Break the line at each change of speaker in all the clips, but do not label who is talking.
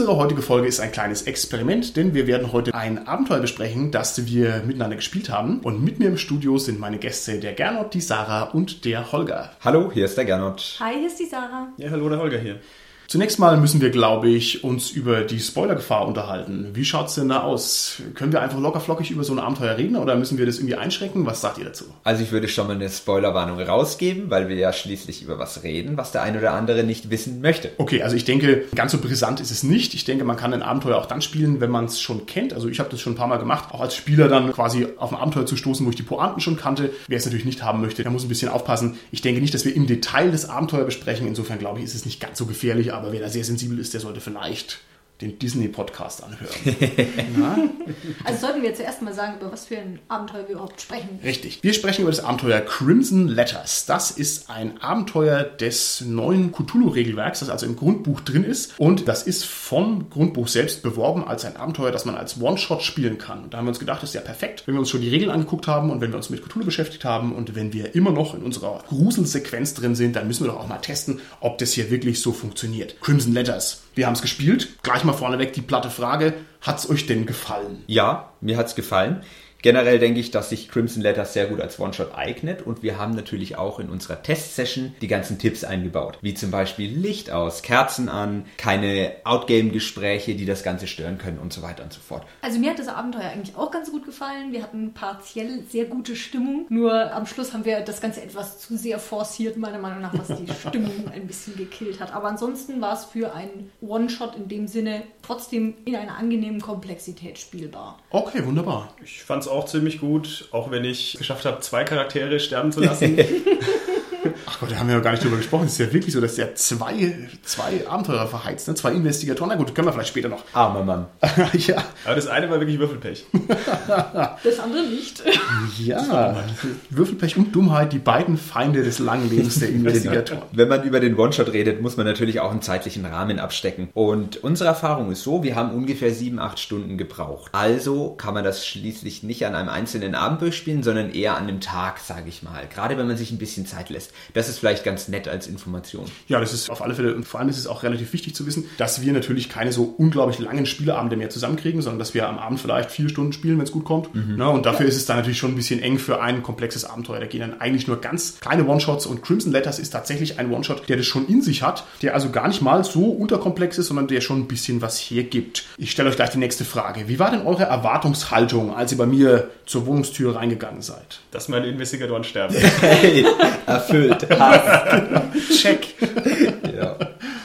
Unsere heutige Folge ist ein kleines Experiment, denn wir werden heute ein Abenteuer besprechen, das wir miteinander gespielt haben. Und mit mir im Studio sind meine Gäste der Gernot, die Sarah und der Holger.
Hallo, hier ist der Gernot.
Hi, hier ist die Sarah.
Ja, hallo, der Holger hier.
Zunächst mal müssen wir, glaube ich, uns über die Spoilergefahr unterhalten. Wie schaut's denn da aus? Können wir einfach locker flockig über so ein Abenteuer reden oder müssen wir das irgendwie einschränken? Was sagt ihr dazu?
Also ich würde schon mal eine Spoilerwarnung rausgeben, weil wir ja schließlich über was reden, was der ein oder andere nicht wissen möchte.
Okay, also ich denke, ganz so brisant ist es nicht. Ich denke, man kann ein Abenteuer auch dann spielen, wenn man es schon kennt. Also ich habe das schon ein paar Mal gemacht, auch als Spieler dann quasi auf ein Abenteuer zu stoßen, wo ich die Pointen schon kannte. Wer es natürlich nicht haben möchte, der muss ein bisschen aufpassen. Ich denke nicht, dass wir im Detail das Abenteuer besprechen. Insofern glaube ich, ist es nicht ganz so gefährlich, aber wer da sehr sensibel ist, der sollte vielleicht den Disney-Podcast anhören.
also sollten wir zuerst mal sagen, über was für ein Abenteuer wir überhaupt sprechen.
Richtig. Wir sprechen über das Abenteuer Crimson Letters. Das ist ein Abenteuer des neuen Cthulhu-Regelwerks, das also im Grundbuch drin ist. Und das ist vom Grundbuch selbst beworben als ein Abenteuer, das man als One-Shot spielen kann. Und da haben wir uns gedacht, das ist ja perfekt, wenn wir uns schon die Regeln angeguckt haben und wenn wir uns mit Cthulhu beschäftigt haben und wenn wir immer noch in unserer Gruselsequenz drin sind, dann müssen wir doch auch mal testen, ob das hier wirklich so funktioniert. Crimson Letters. Wir haben es gespielt. Gleich mal vorneweg die platte Frage. Hat es euch denn gefallen?
Ja, mir hat es gefallen. Generell denke ich, dass sich Crimson Letters sehr gut als One-Shot eignet und wir haben natürlich auch in unserer Test-Session die ganzen Tipps eingebaut, wie zum Beispiel Licht aus, Kerzen an, keine Outgame-Gespräche, die das Ganze stören können und so weiter und so fort.
Also mir hat das Abenteuer eigentlich auch ganz gut gefallen. Wir hatten partiell sehr gute Stimmung, nur am Schluss haben wir das Ganze etwas zu sehr forciert, meiner Meinung nach, was die Stimmung ein bisschen gekillt hat. Aber ansonsten war es für einen One-Shot in dem Sinne trotzdem in einer angenehmen Komplexität spielbar.
Okay, wunderbar.
Ich fand es auch ziemlich gut, auch wenn ich geschafft habe, zwei Charaktere sterben zu lassen.
Ach Gott, da haben wir ja gar nicht drüber gesprochen. Es ist ja wirklich so, dass der zwei, zwei Abenteurer verheizt, ne? zwei Investigatoren. Na gut, können wir vielleicht später noch.
Armer Mann.
ja.
Aber das eine war wirklich Würfelpech.
das andere nicht.
ja, Würfelpech und Dummheit, die beiden Feinde des langen Lebens der Investigatoren.
Wenn man über den One-Shot redet, muss man natürlich auch einen zeitlichen Rahmen abstecken. Und unsere Erfahrung ist so, wir haben ungefähr sieben, acht Stunden gebraucht. Also kann man das schließlich nicht an einem einzelnen Abend durchspielen, sondern eher an einem Tag, sage ich mal. Gerade wenn man sich ein bisschen Zeit lässt. Das ist vielleicht ganz nett als Information.
Ja, das ist auf alle Fälle, und vor allem ist es auch relativ wichtig zu wissen, dass wir natürlich keine so unglaublich langen Spieleabende mehr zusammenkriegen, sondern dass wir am Abend vielleicht vier Stunden spielen, wenn es gut kommt. Mhm. Na, und dafür ist es dann natürlich schon ein bisschen eng für ein komplexes Abenteuer. Da gehen dann eigentlich nur ganz kleine One-Shots und Crimson Letters ist tatsächlich ein One-Shot, der das schon in sich hat, der also gar nicht mal so unterkomplex ist, sondern der schon ein bisschen was hergibt. Ich stelle euch gleich die nächste Frage. Wie war denn eure Erwartungshaltung, als ihr bei mir zur Wohnungstür reingegangen seid?
Dass meine Investigatoren sterben.
Hey, erfüllt.
Check.
ja.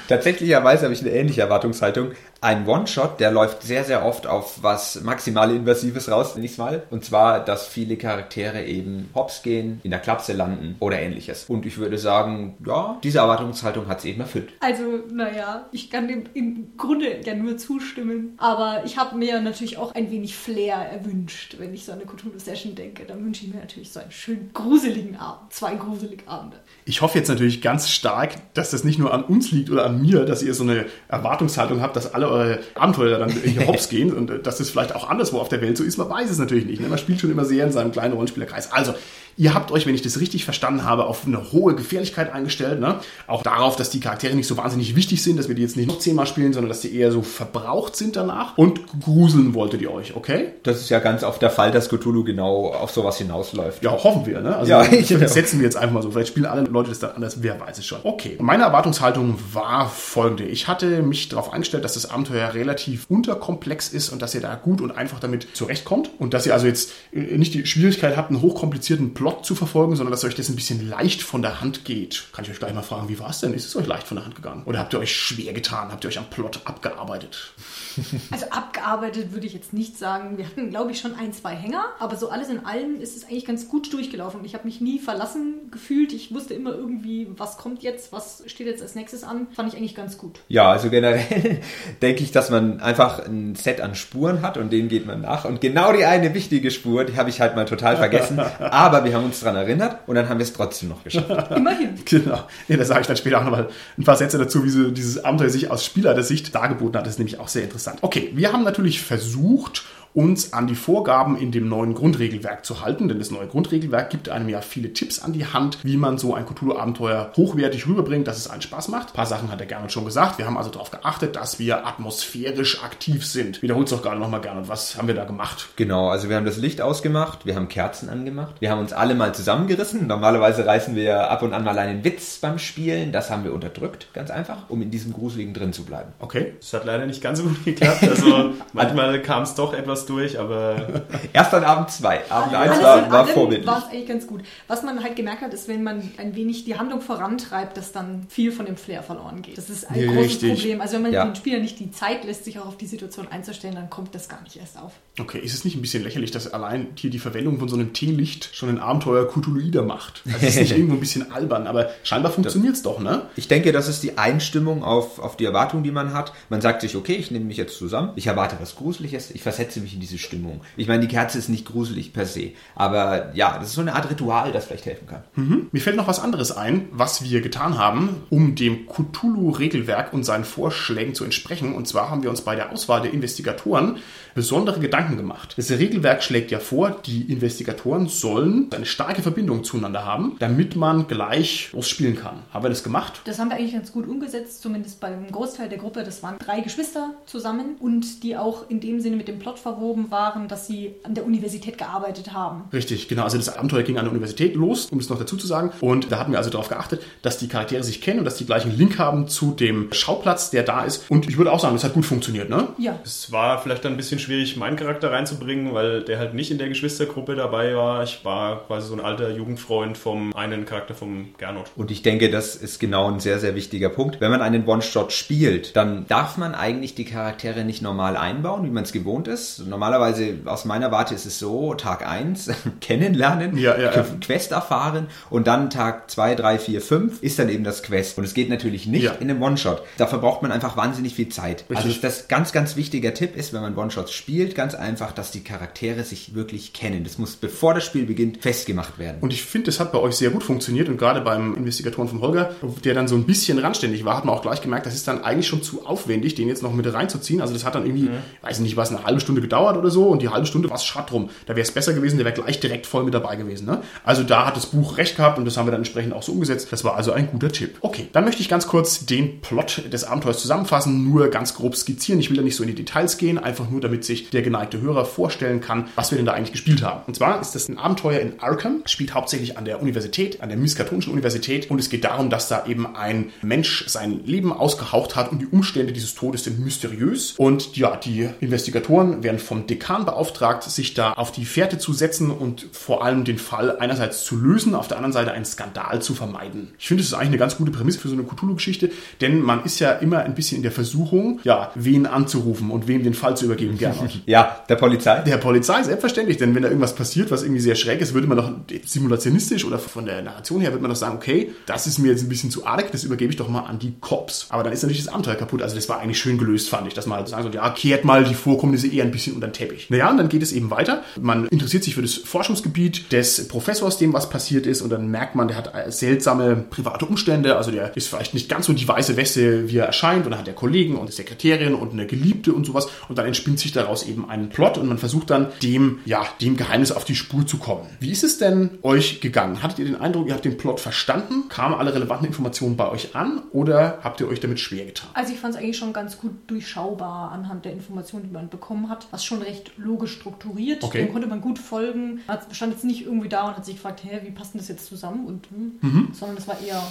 Tatsächlicherweise habe ich eine ähnliche Erwartungshaltung. Ein One-Shot, der läuft sehr, sehr oft auf was maximal Invasives raus, nicht mal. Und zwar, dass viele Charaktere eben hops gehen, in der Klapse landen oder ähnliches. Und ich würde sagen, ja, diese Erwartungshaltung hat es eben erfüllt.
Also, naja, ich kann dem im Grunde ja nur zustimmen. Aber ich habe mir natürlich auch ein wenig Flair erwünscht, wenn ich so eine Cthulhu-Session denke. Dann wünsche ich mir natürlich so einen schönen gruseligen Abend. Zwei gruselige Abende.
Ich hoffe jetzt natürlich ganz stark, dass das nicht nur an uns liegt oder an mir, dass ihr so eine Erwartungshaltung habt, dass alle eure Abenteuer dann hops gehen und äh, dass das vielleicht auch anderswo auf der Welt so ist. Man weiß es natürlich nicht. Ne? Man spielt schon immer sehr in seinem kleinen Rollenspielerkreis. Also, Ihr habt euch, wenn ich das richtig verstanden habe, auf eine hohe Gefährlichkeit eingestellt. Ne? Auch darauf, dass die Charaktere nicht so wahnsinnig wichtig sind, dass wir die jetzt nicht noch zehnmal spielen, sondern dass sie eher so verbraucht sind danach. Und gruseln wolltet ihr euch, okay?
Das ist ja ganz oft der Fall, dass Cthulhu genau auf sowas hinausläuft.
Ja, hoffen wir. Ne? Also
ja,
ich, das setzen wir jetzt einfach mal so. Vielleicht spielen alle Leute das dann anders, wer weiß es schon. Okay, meine Erwartungshaltung war folgende. Ich hatte mich darauf eingestellt, dass das Abenteuer relativ unterkomplex ist und dass ihr da gut und einfach damit zurechtkommt. Und dass ihr also jetzt nicht die Schwierigkeit habt, einen hochkomplizierten Plot zu verfolgen, sondern dass euch das ein bisschen leicht von der Hand geht. Kann ich euch gleich mal fragen, wie war es denn? Ist es euch leicht von der Hand gegangen? Oder habt ihr euch schwer getan? Habt ihr euch am Plot abgearbeitet?
Also abgearbeitet würde ich jetzt nicht sagen. Wir hatten, glaube ich, schon ein, zwei Hänger, aber so alles in allem ist es eigentlich ganz gut durchgelaufen. Ich habe mich nie verlassen gefühlt. Ich wusste immer irgendwie, was kommt jetzt, was steht jetzt als nächstes an. Fand ich eigentlich ganz gut.
Ja, also generell denke ich, dass man einfach ein Set an Spuren hat und denen geht man nach. Und genau die eine wichtige Spur, die habe ich halt mal total vergessen. aber wir wir haben uns daran erinnert und dann haben wir es trotzdem noch geschafft.
Immerhin.
Genau. Ja, da sage ich dann später auch nochmal ein paar Sätze dazu, wie so dieses Abenteuer sich aus Spielersicht dargeboten hat. Das ist nämlich auch sehr interessant. Okay, wir haben natürlich versucht, uns an die Vorgaben in dem neuen Grundregelwerk zu halten, denn das neue Grundregelwerk gibt einem ja viele Tipps an die Hand, wie man so ein Cthulhu-Abenteuer hochwertig rüberbringt, dass es einen Spaß macht. Ein paar Sachen hat der Gernot schon gesagt. Wir haben also darauf geachtet, dass wir atmosphärisch aktiv sind. Wiederholt es doch gerade nochmal Gernot. Was haben wir da gemacht?
Genau, also wir haben das Licht ausgemacht, wir haben Kerzen angemacht, wir haben uns alle mal zusammengerissen. Normalerweise reißen wir ab und an mal einen Witz beim Spielen. Das haben wir unterdrückt, ganz einfach, um in diesem Gruseligen drin zu bleiben.
Okay.
Das hat leider nicht ganz so gut geklappt. Also manchmal kam es doch etwas durch, aber
Erst an Abend 2. Abend 1
Alles
war, war vorbildlich.
war es eigentlich ganz gut. Was man halt gemerkt hat, ist, wenn man ein wenig die Handlung vorantreibt, dass dann viel von dem Flair verloren geht. Das ist ein
Ja,
großes
richtig.
Problem. Also wenn man
Ja.
den Spieler nicht die Zeit lässt, sich auch auf die Situation einzustellen, dann kommt das gar nicht erst auf.
Okay, ist es nicht ein bisschen lächerlich, dass allein hier die Verwendung von so einem Teelicht schon ein Abenteuer Cthulhuider macht? Also ist nicht irgendwo ein bisschen albern, aber scheinbar funktioniert es doch, ne?
Ich denke, das ist die Einstimmung auf, auf die Erwartung, die man hat. Man sagt sich, okay, ich nehme mich jetzt zusammen, ich erwarte was Gruseliges, ich versetze mich in diese Stimmung. Ich meine, die Kerze ist nicht gruselig per se, aber ja, das ist so eine Art Ritual, das vielleicht helfen kann.
Mir fällt noch was anderes ein, was wir getan haben, um dem Cthulhu-Regelwerk und seinen Vorschlägen zu entsprechen. Und zwar haben wir uns bei der Auswahl der Investigatoren besondere Gedanken gemacht. Das Regelwerk schlägt ja vor, die Investigatoren sollen eine starke Verbindung zueinander haben, damit man gleich losspielen kann. Haben wir das gemacht?
Das haben wir eigentlich ganz gut umgesetzt, zumindest beim Großteil der Gruppe. Das waren drei Geschwister zusammen und die auch in dem Sinne mit dem Plot verwoben waren, dass sie an der Universität gearbeitet haben.
Richtig, genau. Also das Abenteuer ging an der Universität los, um es noch dazu zu sagen. Und da hatten wir also darauf geachtet, dass die Charaktere sich kennen und dass die gleichen Link haben zu dem Schauplatz, der da ist. Und ich würde auch sagen, das hat gut funktioniert, ne?
Ja,
es war vielleicht dann ein bisschen schwierig, meinen Charakter reinzubringen, weil der halt nicht in der Geschwistergruppe dabei war. Ich war quasi so ein alter Jugendfreund vom einen Charakter vom Gernot.
Und ich denke, das ist genau ein sehr, sehr wichtiger Punkt. Wenn man einen One-Shot spielt, dann darf man eigentlich die Charaktere nicht normal einbauen, wie man es gewohnt ist. Normalerweise, aus meiner Warte ist es so, Tag 1 kennenlernen,
Ja, ja, ja.
Quest erfahren und dann Tag 2, 3, 4, 5 ist dann eben das Quest. Und es geht natürlich nicht in einem One-Shot. Dafür braucht man einfach wahnsinnig viel Zeit. Also
Richtig.
das ganz, ganz wichtiger Tipp ist, wenn man One-Shots spielt, ganz einfach, dass die Charaktere sich wirklich kennen. Das muss, bevor das Spiel beginnt, festgemacht werden.
Und ich finde, das hat bei euch sehr gut funktioniert und gerade beim Investigatoren von Holger, der dann so ein bisschen randständig war, hat man auch gleich gemerkt, das ist dann eigentlich schon zu aufwendig, den jetzt noch mit reinzuziehen. Also das hat dann irgendwie, weiß nicht, was, eine halbe Stunde gedauert oder so und die halbe Stunde war es schad drum. Da wäre es besser gewesen, der wäre gleich direkt voll mit dabei gewesen. Ne? Also da hat das Buch recht gehabt und das haben wir dann entsprechend auch so umgesetzt. Das war also ein guter Tipp. Okay, dann möchte ich ganz kurz den Plot des Abenteuers zusammenfassen, nur ganz grob skizzieren. Ich will da nicht so in die Details gehen, einfach nur damit sich der geneigte Hörer vorstellen kann, was wir denn da eigentlich gespielt haben. Und zwar ist das ein Abenteuer in Arkham, spielt hauptsächlich an der Universität, an der Miskatonischen Universität und es geht darum, dass da eben ein Mensch sein Leben ausgehaucht hat und die Umstände dieses Todes sind mysteriös und ja, die Investigatoren werden vom Dekan beauftragt, sich da auf die Fährte zu setzen und vor allem den Fall einerseits zu lösen, auf der anderen Seite einen Skandal zu vermeiden. Ich finde, das ist eigentlich eine ganz gute Prämisse für so eine Cthulhu-Geschichte, denn man ist ja immer ein bisschen in der Versuchung, ja, wen anzurufen und wem den Fall zu übergeben, Gernot.
Ja, der Polizei.
Der Polizei, selbstverständlich, denn wenn da irgendwas passiert, was irgendwie sehr schräg ist, würde man doch simulationistisch oder von der Narration her würde man doch sagen, okay, das ist mir jetzt ein bisschen zu arg, das übergebe ich doch mal an die Cops. Aber dann ist natürlich das Abenteuer kaputt. Also das war eigentlich schön gelöst, fand ich, dass man halt sagen soll, ja, kehrt mal die Vorkommnisse eher ein bisschen unter den Teppich. Naja, und dann geht es eben weiter. Man interessiert sich für das Forschungsgebiet des Professors, dem was passiert ist, und dann merkt man, der hat äh, seltsame private Umstände. Also der ist vielleicht nicht ganz so die weiße Weste, wie er erscheint, und dann hat er Kollegen und eine Sekretärin und eine Geliebte und sowas. Und dann entspinnt sich daraus eben ein Plot und man versucht dann dem, ja, dem Geheimnis auf die Spur zu kommen. Wie ist es denn euch gegangen? Hattet ihr den Eindruck, ihr habt den Plot verstanden? Kamen alle relevanten Informationen bei euch an oder habt ihr euch damit schwer getan?
Also ich fand es eigentlich schon ganz gut durchschaubar anhand der Informationen, die man bekommen hat. Was schon recht logisch strukturiert.
Okay.
Dem konnte man gut folgen. Man stand jetzt nicht irgendwie da und hat sich gefragt, hä, wie passt denn das jetzt zusammen? Und, hm,
Mhm.
Sondern es war eher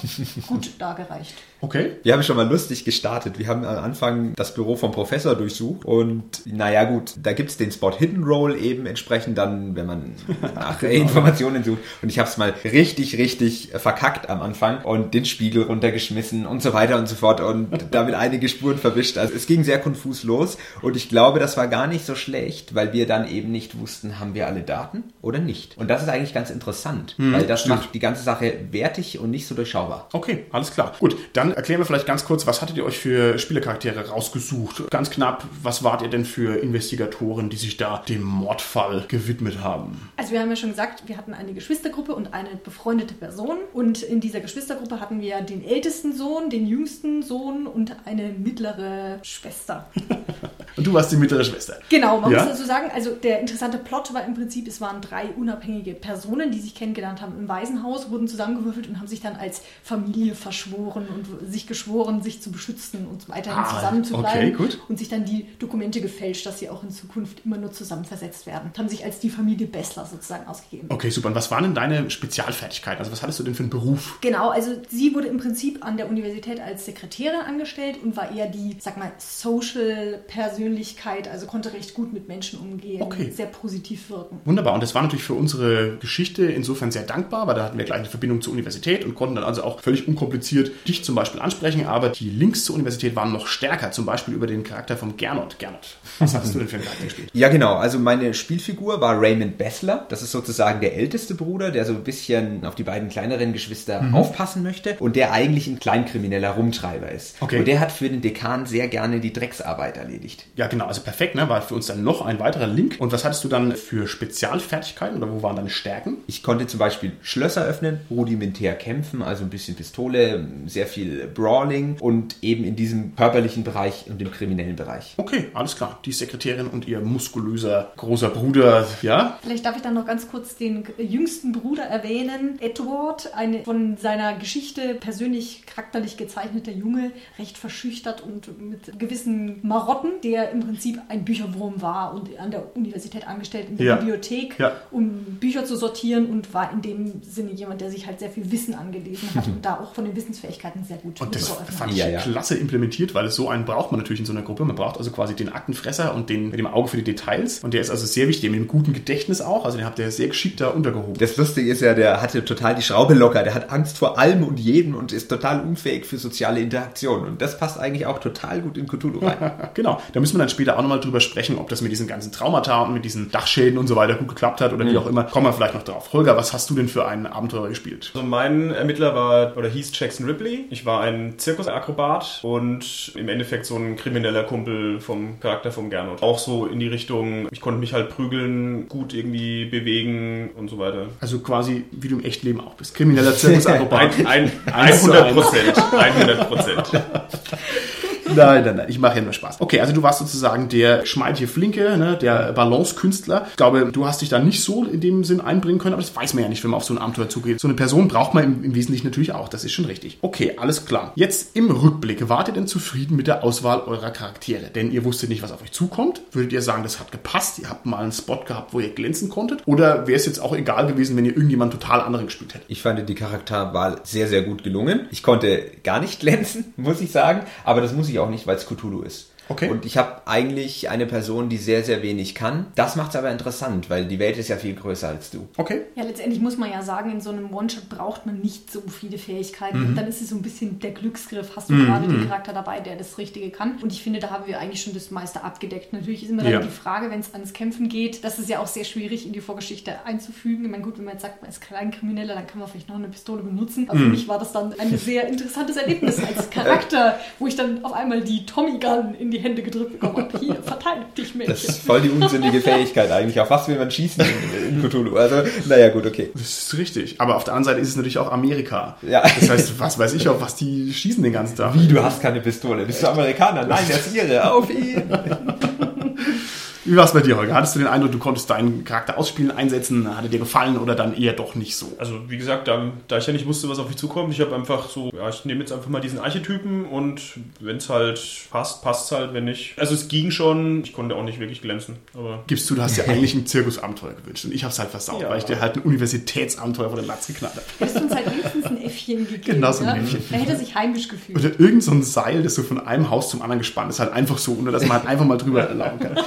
gut dargereicht.
Okay.
Wir haben schon mal lustig gestartet. Wir haben am Anfang das Büro vom Professor durchsucht und naja gut, da gibt's den Spot Hidden Roll eben entsprechend dann, wenn man nach Informationen sucht. Und ich habe es mal richtig, richtig verkackt am Anfang und den Spiegel runtergeschmissen und so weiter und so fort und damit einige Spuren verwischt. Also es ging sehr konfus los und ich glaube, das war gar nicht so schlecht, weil wir dann eben nicht wussten, haben wir alle Daten oder nicht. Und das ist eigentlich ganz interessant, weil das
stimmt.
macht die ganze Sache wertig und nicht so durchschaubar.
Okay, alles klar. Gut, dann erklären wir vielleicht ganz kurz, was hattet ihr euch für Spielercharaktere rausgesucht? Ganz knapp, was wart ihr denn für Investigatoren, die sich da dem Mordfall gewidmet haben?
Also wir haben ja schon gesagt, wir hatten eine Geschwistergruppe und eine befreundete Person. Und in dieser Geschwistergruppe hatten wir den ältesten Sohn, den jüngsten Sohn und eine mittlere Schwester.
und du warst die mittlere Schwester.
Genau, man ja? muss dazu sagen, also der interessante Plot war im Prinzip, es waren drei unabhängige Personen, die sich kennengelernt haben im Waisenhaus, wurden zusammengewürfelt und haben sich dann als Familie verschworen und sich geschworen, sich zu beschützen und weiterhin ah, zusammen zu bleiben.
Okay,
und sich dann die Dokumente gefälscht, dass sie auch in Zukunft immer nur zusammen versetzt werden. Haben sich als die Familie Bessler sozusagen ausgegeben.
Okay, super. Und was waren denn deine Spezialfertigkeiten? Also was hattest du denn für einen Beruf?
Genau, also sie wurde im Prinzip an der Universität als Sekretärin angestellt und war eher die, sag mal, Social-Persönlichkeit, also konnte recht gut mit Menschen umgehen, okay. sehr positiv wirken.
Wunderbar. Und das war natürlich für unsere Geschichte insofern sehr dankbar, weil da hatten wir gleich eine Verbindung zur Universität und konnten dann also auch völlig unkompliziert dich zum Beispiel ansprechen. Aber die Links zur Universität waren noch stärker, zum Beispiel über den Charakter von Gernot. Gernot, was hast du denn für einen Charakter gespielt?
Ja, genau. Also meine Spielfigur war Raymond Bessler. Das ist sozusagen der älteste Bruder, der so ein bisschen auf die beiden kleineren Geschwister mhm. aufpassen möchte und der eigentlich ein kleinkrimineller Rumtreiber ist. Okay. Und der hat für den Dekan sehr gerne die Drecksarbeit erledigt.
Ja, genau. Also perfekt, ne? War für uns dann noch ein weiterer Link. Und was hattest du dann für Spezialfertigkeiten oder wo waren deine Stärken?
Ich konnte zum Beispiel Schlösser öffnen, rudimentär kämpfen, also ein bisschen Pistole, sehr viel Brawling und eben in diesem körperlichen Bereich und im kriminellen Bereich.
Okay, alles klar. Die Sekretärin und ihr muskulöser großer Bruder, ja?
Vielleicht darf ich dann noch ganz kurz den jüngsten Bruder erwähnen. Edward, eine von seiner Geschichte persönlich charakterlich gezeichneter Junge, recht verschüchtert und mit gewissen Marotten, der im Prinzip ein Bücherwurm war und an der Universität angestellt in der ja. Bibliothek, ja. um Bücher zu sortieren und war in dem Sinne jemand, der sich halt sehr viel Wissen angelesen hat und da auch von den Wissensfähigkeiten sehr gut
Und das fand ich ja, ja. klasse implementiert, weil so einen braucht man natürlich in so einer Gruppe. Man braucht also quasi den Aktenfresser und den mit dem Auge für die Details. Und der ist also sehr wichtig, mit einem guten Gedächtnis auch. Also den habt ihr sehr geschickt da untergehoben.
Das Lustige ist ja, der hatte total die Schraube locker. Der hat Angst vor allem und jedem und ist total unfähig für soziale Interaktion. Und das passt eigentlich auch total gut in Cthulhu rein.
genau. Da müssen wir dann später auch nochmal drüber sprechen, ob das mit diesen ganzen Traumata und mit diesen Dachschäden und so weiter gut geklappt hat oder mhm. wie auch immer. Kommen wir vielleicht noch drauf. Holger, was hast du denn für ein Abenteuer gespielt?
Also mein Ermittler war oder hieß Jackson Ripley. Ich war ein Zirkusakrobat und im Endeffekt so ein krimineller Kumpel vom Charakter vom Gernot. Auch so in die Richtung, ich konnte mich halt prügeln, gut irgendwie bewegen und so weiter.
Also quasi wie du im Echtleben auch bist. Krimineller Zirkusakrobat.
ein, ein, 100 Prozent. 100 Prozent.
Nein, nein, nein, ich mache ja nur Spaß. Okay, also du warst sozusagen der schmeidige Flinke, ne, der Balancekünstler. Ich glaube, du hast dich da nicht so in dem Sinn einbringen können, aber das weiß man ja nicht, wenn man auf so ein Abenteuer zugeht. So eine Person braucht man im, im Wesentlichen natürlich auch, das ist schon richtig. Okay, alles klar. Jetzt im Rückblick, wart ihr denn zufrieden mit der Auswahl eurer Charaktere? Denn ihr wusstet nicht, was auf euch zukommt. Würdet ihr sagen, das hat gepasst, ihr habt mal einen Spot gehabt, wo ihr glänzen konntet? Oder wäre es jetzt auch egal gewesen, wenn ihr irgendjemand total anderen gespielt hättet?
Ich fand die Charakterwahl sehr, sehr gut gelungen. Ich konnte gar nicht glänzen, muss ich sagen, aber das muss ich auch nicht, weil es Cthulhu ist. Okay. Und ich habe eigentlich eine Person, die sehr, sehr wenig kann. Das macht es aber interessant, weil die Welt ist ja viel größer als du.
Okay.
Ja, letztendlich muss man ja sagen, in so einem One-Shot braucht man nicht so viele Fähigkeiten. Mhm. Und dann ist es so ein bisschen der Glücksgriff. Hast du mhm. gerade den Charakter dabei, der das Richtige kann? Und ich finde, da haben wir eigentlich schon das meiste abgedeckt. Natürlich ist immer dann ja. die Frage, wenn es ans Kämpfen geht, das ist ja auch sehr schwierig in die Vorgeschichte einzufügen. Ich meine, gut, wenn man jetzt sagt, man ist Kleinkrimineller, dann kann man vielleicht noch eine Pistole benutzen. Aber mhm. für mich war das dann ein sehr interessantes Erlebnis als Charakter, wo ich dann auf einmal die Tommy Gun in die Hände gedrückt bekommen habe. Hier, verteidigt dich, Mädchen.
Das ist voll die unsinnige Fähigkeit eigentlich. Auf was will man schießen in, in Cthulhu? Also, naja, gut, okay.
Das ist richtig. Aber auf der anderen Seite ist es natürlich auch Amerika. Ja. Das heißt, was weiß ich auch, was die schießen den ganzen Tag.
Wie, du hast keine Pistole? Bist du Amerikaner? Nein, das ist ihre. Auf ihn!
Wie war es bei dir, Holger? Hattest du den Eindruck, du konntest deinen Charakter ausspielen, einsetzen? Hat er dir gefallen oder dann eher doch nicht so?
Also, wie gesagt, da, da ich ja nicht wusste, was auf mich zukommt, ich habe einfach so, ja, ich nehme jetzt einfach mal diesen Archetypen und wenn es halt passt, passt es halt, wenn nicht. Also, es ging schon, ich konnte auch nicht wirklich glänzen. Aber
Gibst du, du hast dir eigentlich ein Zirkusabenteuer gewünscht und ich habe es halt versaut, ja. weil ich dir halt ein Universitätsabenteuer vor den Latz geknallt habe.
Du uns halt wenigstens ein Äffchen gegeben.
Genau, so ein Äffchen.
Er hätte sich heimisch gefühlt.
Oder irgend so ein Seil, das so von einem Haus zum anderen gespannt ist, halt einfach so, ohne dass man halt einfach mal drüber laufen kann.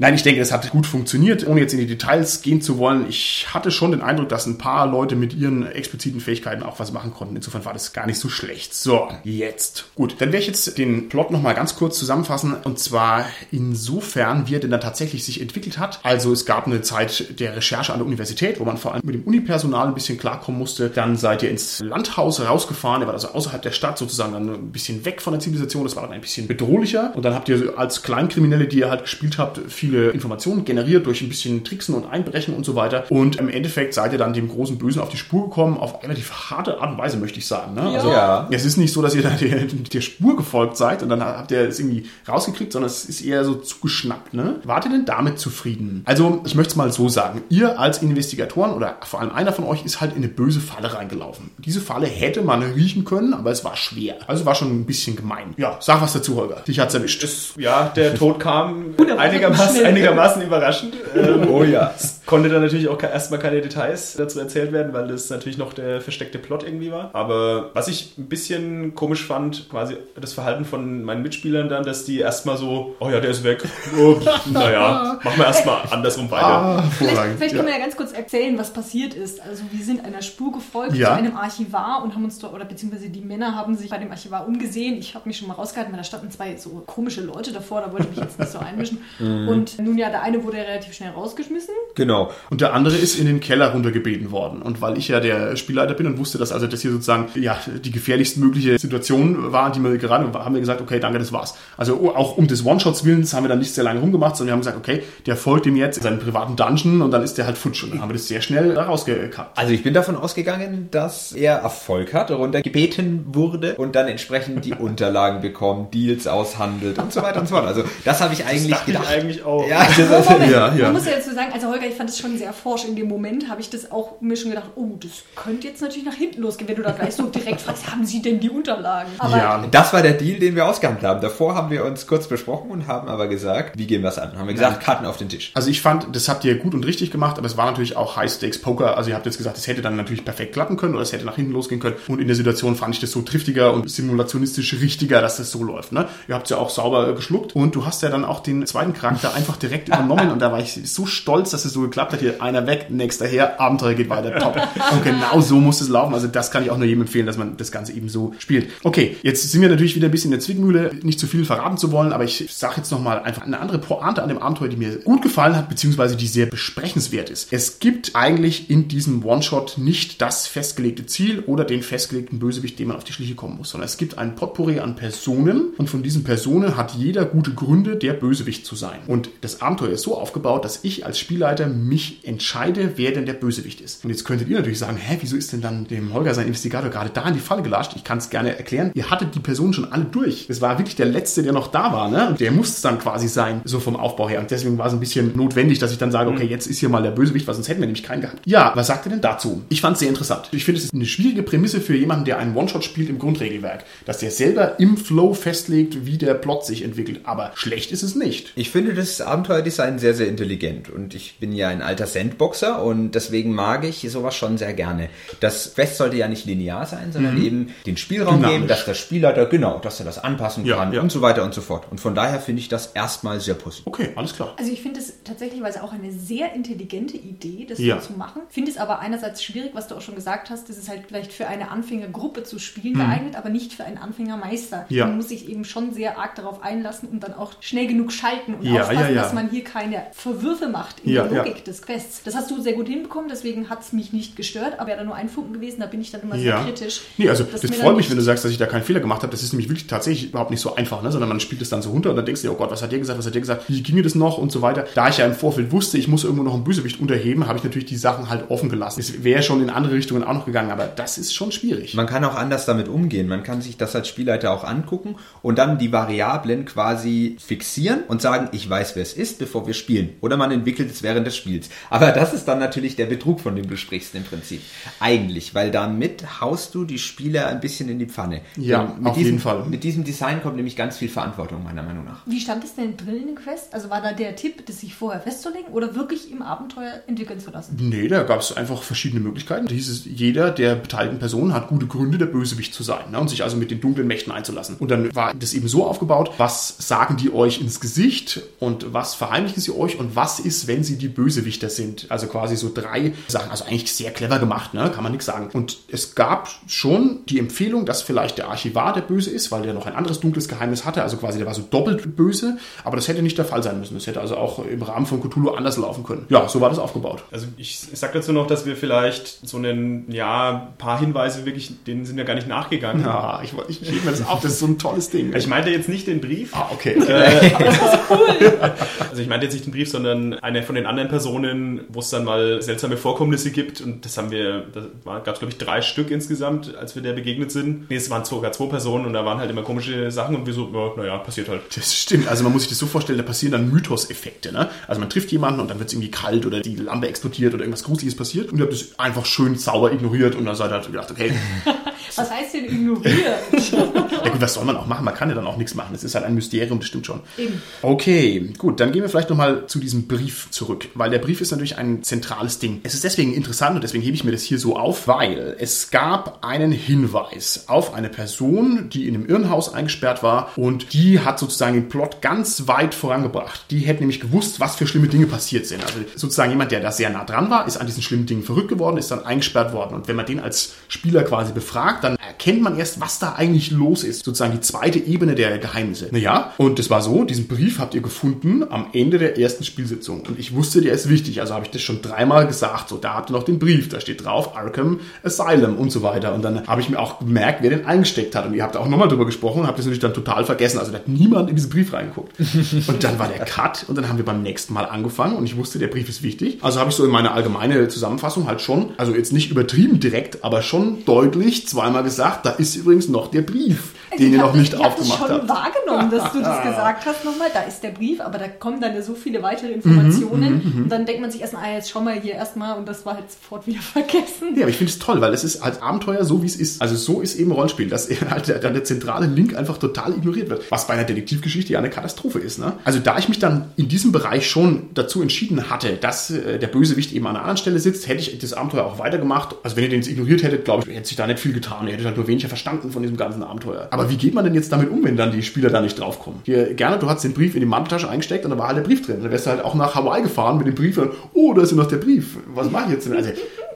Nein, ich denke, es hat gut funktioniert, ohne jetzt in die Details gehen zu wollen. Ich hatte schon den Eindruck, dass ein paar Leute mit ihren expliziten Fähigkeiten auch was machen konnten. Insofern war das gar nicht so schlecht. So, jetzt. Gut, dann werde ich jetzt den Plot nochmal ganz kurz zusammenfassen. Und zwar insofern, wie er denn dann tatsächlich sich entwickelt hat. Also es gab eine Zeit der Recherche an der Universität, wo man vor allem mit dem Unipersonal ein bisschen klarkommen musste. Dann seid ihr ins Landhaus rausgefahren. Er war also außerhalb der Stadt sozusagen dann ein bisschen weg von der Zivilisation. Das war dann ein bisschen bedrohlicher. Und dann habt ihr als Kleinkriminelle, die ihr halt gespielt habt, viele Informationen generiert durch ein bisschen Tricksen und Einbrechen und so weiter. Und im Endeffekt seid ihr dann dem großen Bösen auf die Spur gekommen, auf relativ harte Art und Weise, möchte ich sagen. Ne? Also
Ja.
es ist nicht so, dass ihr da der, der Spur gefolgt seid und dann habt ihr es irgendwie rausgekriegt, sondern es ist eher so zugeschnappt. Ne? Wart ihr denn damit zufrieden? Also ich möchte es mal so sagen. Ihr als Investigatoren oder vor allem einer von euch ist halt in eine böse Falle reingelaufen. Diese Falle hätte man riechen können, aber es war schwer. Also war schon ein bisschen gemein. Ja, sag was dazu, Holger. Dich hat's erwischt.
Ja, der Tod kam einigermaßen, einigermaßen überraschend. Ähm,
Oh ja.
Es konnte dann natürlich auch erstmal keine Details dazu erzählt werden, weil das natürlich noch der versteckte Plot irgendwie war. Aber was ich ein bisschen komisch fand, quasi das Verhalten von meinen Mitspielern dann, dass die erstmal so, oh ja, der ist weg. Oh, naja, machen wir erstmal andersrum weiter.
Ah,
Vielleicht, vielleicht
Ja.
können wir ja ganz kurz erzählen, was passiert ist. Also wir sind einer Spur gefolgt
Ja.
zu einem Archivar und haben uns dort, oder beziehungsweise die Männer haben sich bei dem Archivar umgesehen. Ich habe mich schon mal rausgehalten, weil da standen zwei so komische Leute davor, da wollte ich mich jetzt nicht so einmischen. Und nun ja, der eine wurde relativ schnell rausgeschmissen.
Genau.
Und der andere ist in den Keller runtergebeten worden. Und weil ich ja der Spielleiter bin und wusste, dass also das hier sozusagen ja die gefährlichst mögliche Situation war, die wir gerade haben wir gesagt, okay, danke, das war's. Also auch um des One-Shots Willens haben wir dann nicht sehr lange rumgemacht, sondern wir haben gesagt, okay, der folgt ihm jetzt in seinen privaten Dungeon und dann ist der halt futsch. Und dann haben wir das sehr schnell da rausgekappt.
Also ich bin davon ausgegangen, dass er Erfolg hat, runtergebeten wurde und dann entsprechend die Unterlagen bekommt, Deals aushandelt und so weiter und so fort. Also das habe ich eigentlich
dachte ich
gedacht.
eigentlich auch.
Ja, das ist,
Moment,
Ja, ja.
man muss ja dazu sagen, also Holger, ich fand das schon sehr forsch in dem Moment, habe ich das auch mir schon gedacht, oh, das könnte jetzt natürlich nach hinten losgehen, wenn du da gleich so direkt fragst, haben sie denn die Unterlagen? Aber
Ja.
das war der Deal, den wir ausgehandelt haben. Davor haben wir uns kurz besprochen und haben aber gesagt, wie gehen wir es an? Haben wir gesagt, Karten auf den Tisch.
Also ich fand, das habt ihr gut und richtig gemacht, aber es war natürlich auch High-Stakes-Poker. Also ihr habt jetzt gesagt, es hätte dann natürlich perfekt klappen können oder es hätte nach hinten losgehen können. Und in der Situation fand ich das so triftiger und simulationistisch richtiger, dass das so läuft. Ne? Ihr habt es ja auch sauber äh, geschluckt und du hast ja dann auch den zweiten Charakter einfach direkt übernommen und da war ich so stolz, dass es so geklappt hat. Hier einer weg, nächster her, Abenteuer geht weiter, top. Und genau so muss es laufen. Also das kann ich auch nur jedem empfehlen, dass man das Ganze eben so spielt. Okay, jetzt sind wir natürlich wieder ein bisschen in der Zwickmühle, nicht zu viel verraten zu wollen, aber ich sage jetzt nochmal einfach eine andere Pointe an dem Abenteuer, die mir gut gefallen hat, beziehungsweise die sehr besprechenswert ist. Es gibt eigentlich in diesem One-Shot nicht das festgelegte Ziel oder den festgelegten Bösewicht, dem man auf die Schliche kommen muss, sondern es gibt ein Potpourri an Personen und von diesen Personen hat jeder gute Gründe, der Bösewicht zu sein. Und das Abenteuer ist so aufgebaut, dass ich als Spielleiter mich entscheide, wer denn der Bösewicht ist. Und jetzt könntet ihr natürlich sagen, hä, wieso ist denn dann dem Holger sein Investigator gerade da in die Falle gelatscht? Ich kann es gerne erklären. Ihr hattet die Personen schon alle durch. Es war wirklich der Letzte, der noch da war, ne? Und der muss es dann quasi sein, so vom Aufbau her. Und deswegen war es ein bisschen notwendig, dass ich dann sage, okay, jetzt ist hier mal der Bösewicht, weil sonst hätten wir nämlich keinen gehabt. Ja, was sagt ihr denn dazu? Ich fand es sehr interessant. Ich finde, es ist eine schwierige Prämisse für jemanden, der einen One-Shot spielt im Grundregelwerk, dass der selber im Flow festlegt, wie der Plot sich entwickelt. Aber schlecht ist es nicht.
Ich finde das Abenteuerdesign sehr, sehr intelligent und ich bin ja ein alter Sandboxer und deswegen mag ich sowas schon sehr gerne. Das Quest sollte ja nicht linear sein, sondern eben den Spielraum
Dynamisch.
geben, dass der Spielleiter, genau, dass er das anpassen
Ja,
kann
ja.
und so weiter und so fort. Und von daher finde ich das erstmal sehr positiv.
Okay, alles klar.
Also ich finde es tatsächlich auch eine sehr intelligente Idee, das
Ja.
so zu machen. Finde es aber einerseits schwierig, was du auch schon gesagt hast, das ist halt vielleicht für eine Anfängergruppe zu spielen geeignet, aber nicht für einen Anfängermeister.
Mhm. Ja.
Man muss sich eben schon sehr arg darauf einlassen und dann auch schnell genug schalten und
Ja,
aufpassen,
ja, ja.
dass man hier keine Verwürfe macht in
Ja,
der
ja.
Logik des Quests. Das hast du sehr gut hinbekommen, deswegen hat es mich nicht gestört, aber wäre da nur ein Funken gewesen, da bin ich dann immer
Ja.
sehr kritisch.
Nee, also das freut mich, wenn du sagst, dass ich da keinen Fehler gemacht habe. Das ist nämlich wirklich tatsächlich überhaupt nicht so einfach, ne? sondern man spielt es dann so runter und dann denkst du dir, oh Gott, was hat der gesagt, was hat der gesagt, wie ginge das noch und so weiter. Da ich ja im Vorfeld wusste, ich muss irgendwo noch einen Bösewicht unterheben, habe ich natürlich die Sachen halt offen gelassen. Es wäre schon in andere Richtungen auch noch gegangen, aber das ist schon schwierig.
Man kann auch anders damit umgehen. Man kann sich das als Spielleiter auch angucken und dann die Variablen quasi fixieren und sagen, ich weiß, wer es ist, bevor wir spielen. Oder man entwickelt es während des Spiels. Aber das ist dann natürlich der Betrug, von dem du sprichst im Prinzip. Eigentlich, weil damit haust du die Spieler ein bisschen in die Pfanne.
Ja, auf
diesem,
jeden Fall.
Mit diesem Design kommt nämlich ganz viel Verantwortung, meiner Meinung nach.
Wie stand es denn drin in den Quest? Also war da der Tipp, das sich vorher festzulegen oder wirklich im Abenteuer entwickeln zu lassen?
Nee, da gab es einfach verschiedene Möglichkeiten. Da hieß es, jeder der beteiligten Personen hat gute Gründe, der Bösewicht zu sein ne, und sich also mit den dunklen Mächten einzulassen. Und dann war das eben so aufgebaut, was sagen die euch ins Gesicht und was verheimlichen sie euch und was ist, wenn sie die Bösewichter sind. Also quasi so drei Sachen. Also eigentlich sehr clever gemacht, ne? kann man nichts sagen. Und es gab schon die Empfehlung, dass vielleicht der Archivar der Böse ist, weil der noch ein anderes dunkles Geheimnis hatte. Also quasi der war so doppelt böse, aber das hätte nicht der Fall sein müssen. Das hätte also auch im Rahmen von Cthulhu anders laufen können. Ja, so war das aufgebaut.
Also ich, ich sag dazu noch, dass wir vielleicht so einen, ja, paar Hinweise wirklich, denen sind wir gar nicht nachgegangen.
Ja, ich, wollte- ich schiebe mir das auf, das ist so ein tolles Ding.
Ich meinte jetzt nicht den Brief.
ah, okay.
Also ich meinte jetzt nicht den Brief, sondern eine von den anderen Personen, wo es dann mal seltsame Vorkommnisse gibt. Und das haben wir, da gab es glaube ich drei Stück insgesamt, als wir der begegnet sind. Nee, es waren sogar zwei Personen und da waren halt immer komische Sachen und wir so, ja, naja, passiert halt.
Das stimmt. Also man muss sich das so vorstellen, da passieren dann Mythos-Effekte. Ne? Also man trifft jemanden und dann wird es irgendwie kalt oder die Lampe explodiert oder irgendwas Gruseliges passiert und ihr habt das einfach schön sauber ignoriert und dann seid ihr halt gedacht, okay,
Was heißt denn ignoriert?
ja gut, was soll man auch machen? Man kann ja dann auch nichts machen. Das ist halt ein Mysterium, das stimmt schon.
Eben.
Okay, gut, dann gehen wir vielleicht nochmal zu diesem Brief zurück, weil der Brief ist natürlich ein zentrales Ding. Es ist deswegen interessant und deswegen hebe ich mir das hier so auf, weil es gab einen Hinweis auf eine Person, die in einem Irrenhaus eingesperrt war und die hat sozusagen den Plot ganz weit vorangebracht. Die hätte nämlich gewusst, was für schlimme Dinge passiert sind. Also sozusagen jemand, der da sehr nah dran war, ist an diesen schlimmen Dingen verrückt geworden, ist dann eingesperrt worden. Und wenn man den als Spieler quasi befragt, dann erkennt man erst, was da eigentlich los ist. Sozusagen die zweite Ebene der Geheimnisse. Naja, und das war so, diesen Brief habt ihr gefunden am Ende der ersten Spielsitzung. Und ich wusste, der ist wichtig. Also habe ich das schon dreimal gesagt. So, da habt ihr noch den Brief. Da steht drauf Arkham Asylum und so weiter. Und dann habe ich mir auch gemerkt, wer den eingesteckt hat. Und ihr habt auch nochmal drüber gesprochen und habt das natürlich dann total vergessen. Also da hat niemand in diesen Brief reingeguckt. Und dann war der Cut und dann haben wir beim nächsten Mal angefangen und ich wusste, der Brief ist wichtig. Also habe ich so in meiner allgemeine Zusammenfassung halt schon, also jetzt nicht übertrieben direkt, aber schon deutlich zweimal gesagt, da ist übrigens noch der Brief, den
ich
ihr noch
das-
nicht
ich hab das
aufgemacht
schon
habt.
wahrgenommen, dass du das gesagt hast nochmal. Da ist der Brief, aber da kommen dann ja so viele weitere Informationen. und dann denkt man sich erstmal, ah, jetzt schau mal hier erstmal und das war halt sofort wieder vergessen.
Ja, aber ich finde es toll, weil es ist als Abenteuer so, wie es ist. Also so ist eben Rollenspiel, dass halt der, der zentrale Link einfach total ignoriert wird. Was bei einer Detektivgeschichte ja eine Katastrophe ist. Ne? Also da ich mich dann in diesem Bereich schon dazu entschieden hatte, dass äh, der Bösewicht eben an einer anderen Stelle sitzt, hätte ich das Abenteuer auch weitergemacht. Also wenn ihr den jetzt ignoriert hättet, glaube ich, hätte sich da nicht viel getan. Ihr hättet halt nur weniger verstanden von diesem ganzen Abenteuer. Aber wie geht man denn jetzt damit um, wenn dann die Spieler da nicht draufkommen? Hier, gerne, du hast den Brief in die Manteltasche eingesteckt und da war halt der Brief drin. Dann wärst du halt auch nach Hawaii gefahren mit dem Brief und oh, da ist ja noch der Brief. Was mache ich jetzt denn? Also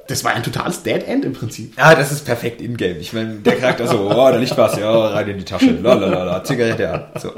das war ein totales Dead End im Prinzip.
Ja, das ist perfekt in-game. Ich meine, der Charakter so, oh, da liegt was, ja, rein in die Tasche, lalalala, Zigarette an. So.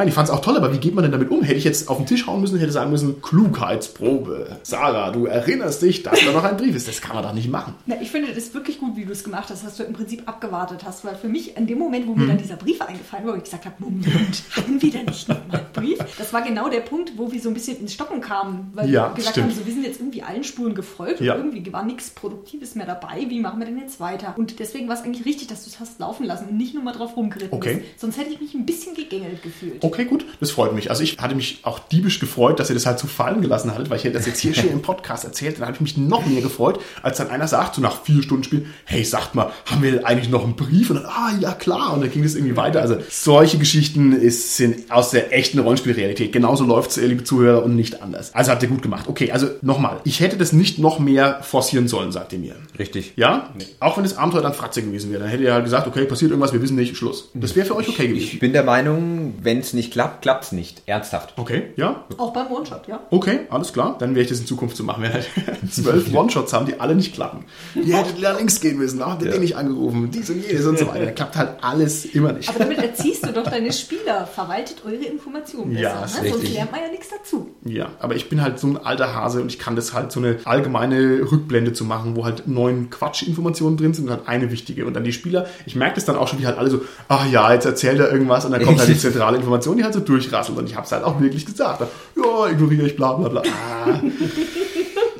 Nein, ich fand es auch toll, aber wie geht man denn damit um? Hätte ich jetzt auf den Tisch hauen müssen, hätte sagen müssen, Klugheitsprobe. Sarah, du erinnerst dich, dass da noch ein Brief ist. Das kann man doch nicht machen.
Na, ich finde das ist wirklich gut, wie du es gemacht hast, dass du im Prinzip abgewartet hast, weil für mich in dem Moment, wo mir dann dieser Brief eingefallen war, wo ich gesagt habe, Moment, hatten wir da nicht nochmal einen Brief? Das war genau der Punkt, wo wir so ein bisschen ins Stocken kamen, weil
Ja,
wir gesagt
stimmt.
haben, so, wir sind jetzt irgendwie allen Spuren gefolgt
Ja.
und irgendwie war nichts Produktives mehr dabei. Wie machen wir denn jetzt weiter? Und deswegen war es eigentlich richtig, dass du es hast laufen lassen und nicht nur mal drauf rumgeritten
Okay.
bist. Sonst hätte ich mich ein bisschen gegängelt gefühlt.
Okay, gut, das freut mich. Also ich hatte mich auch diebisch gefreut, dass ihr das halt so fallen gelassen hattet, weil ich hätte das jetzt hier schön im Podcast erzählt. Dann habe ich mich noch mehr gefreut, als dann einer sagt, so nach vier Stunden Spiel, hey, sagt mal, haben wir eigentlich noch einen Brief? Und dann, ah, ja klar. Und dann ging das irgendwie weiter. Also solche Geschichten ist, sind aus der echten Rollenspielrealität. Genauso läuft's, äh, liebe Zuhörer, und nicht anders. Also habt ihr gut gemacht. Okay, also nochmal. Ich hätte das nicht noch mehr forcieren sollen, sagt ihr mir.
Richtig.
Ja? Auch wenn das Abenteuer dann Fratze gewesen wäre. Dann hätte ihr halt gesagt, okay, passiert irgendwas, wir wissen nicht, Schluss. Das wäre für euch okay gewesen.
Ich bin der Meinung, wenn es nicht klappt, klappt es nicht. Ernsthaft.
Okay, ja,
Auch beim One-Shot, ja.
Okay, alles klar. Dann werde ich das in Zukunft so machen. Wir halt zwölf One-Shots haben, die alle nicht klappen. Ihr hättet da links gehen müssen, warum habt ihr den nicht angerufen? Dies und jenes und so weiter. Da klappt halt alles immer nicht.
Aber damit erziehst du doch deine Spieler. Verwaltet eure Informationen besser.
Ja,
ne? Sonst
richtig.
lernt man ja nichts dazu.
Ja, aber ich bin halt so ein alter Hase und ich kann das halt so eine allgemeine Rückblende zu machen, wo halt neun Quatschinformationen drin sind und halt eine wichtige. Und dann die Spieler, ich merke das dann auch schon, die halt alle so, ach ja, jetzt erzählt er irgendwas und dann kommt halt die zentrale Information, die halt so durchrasselt. Und ich habe es halt auch wirklich gesagt. Ja, ignoriere ich, bla bla bla. Ah.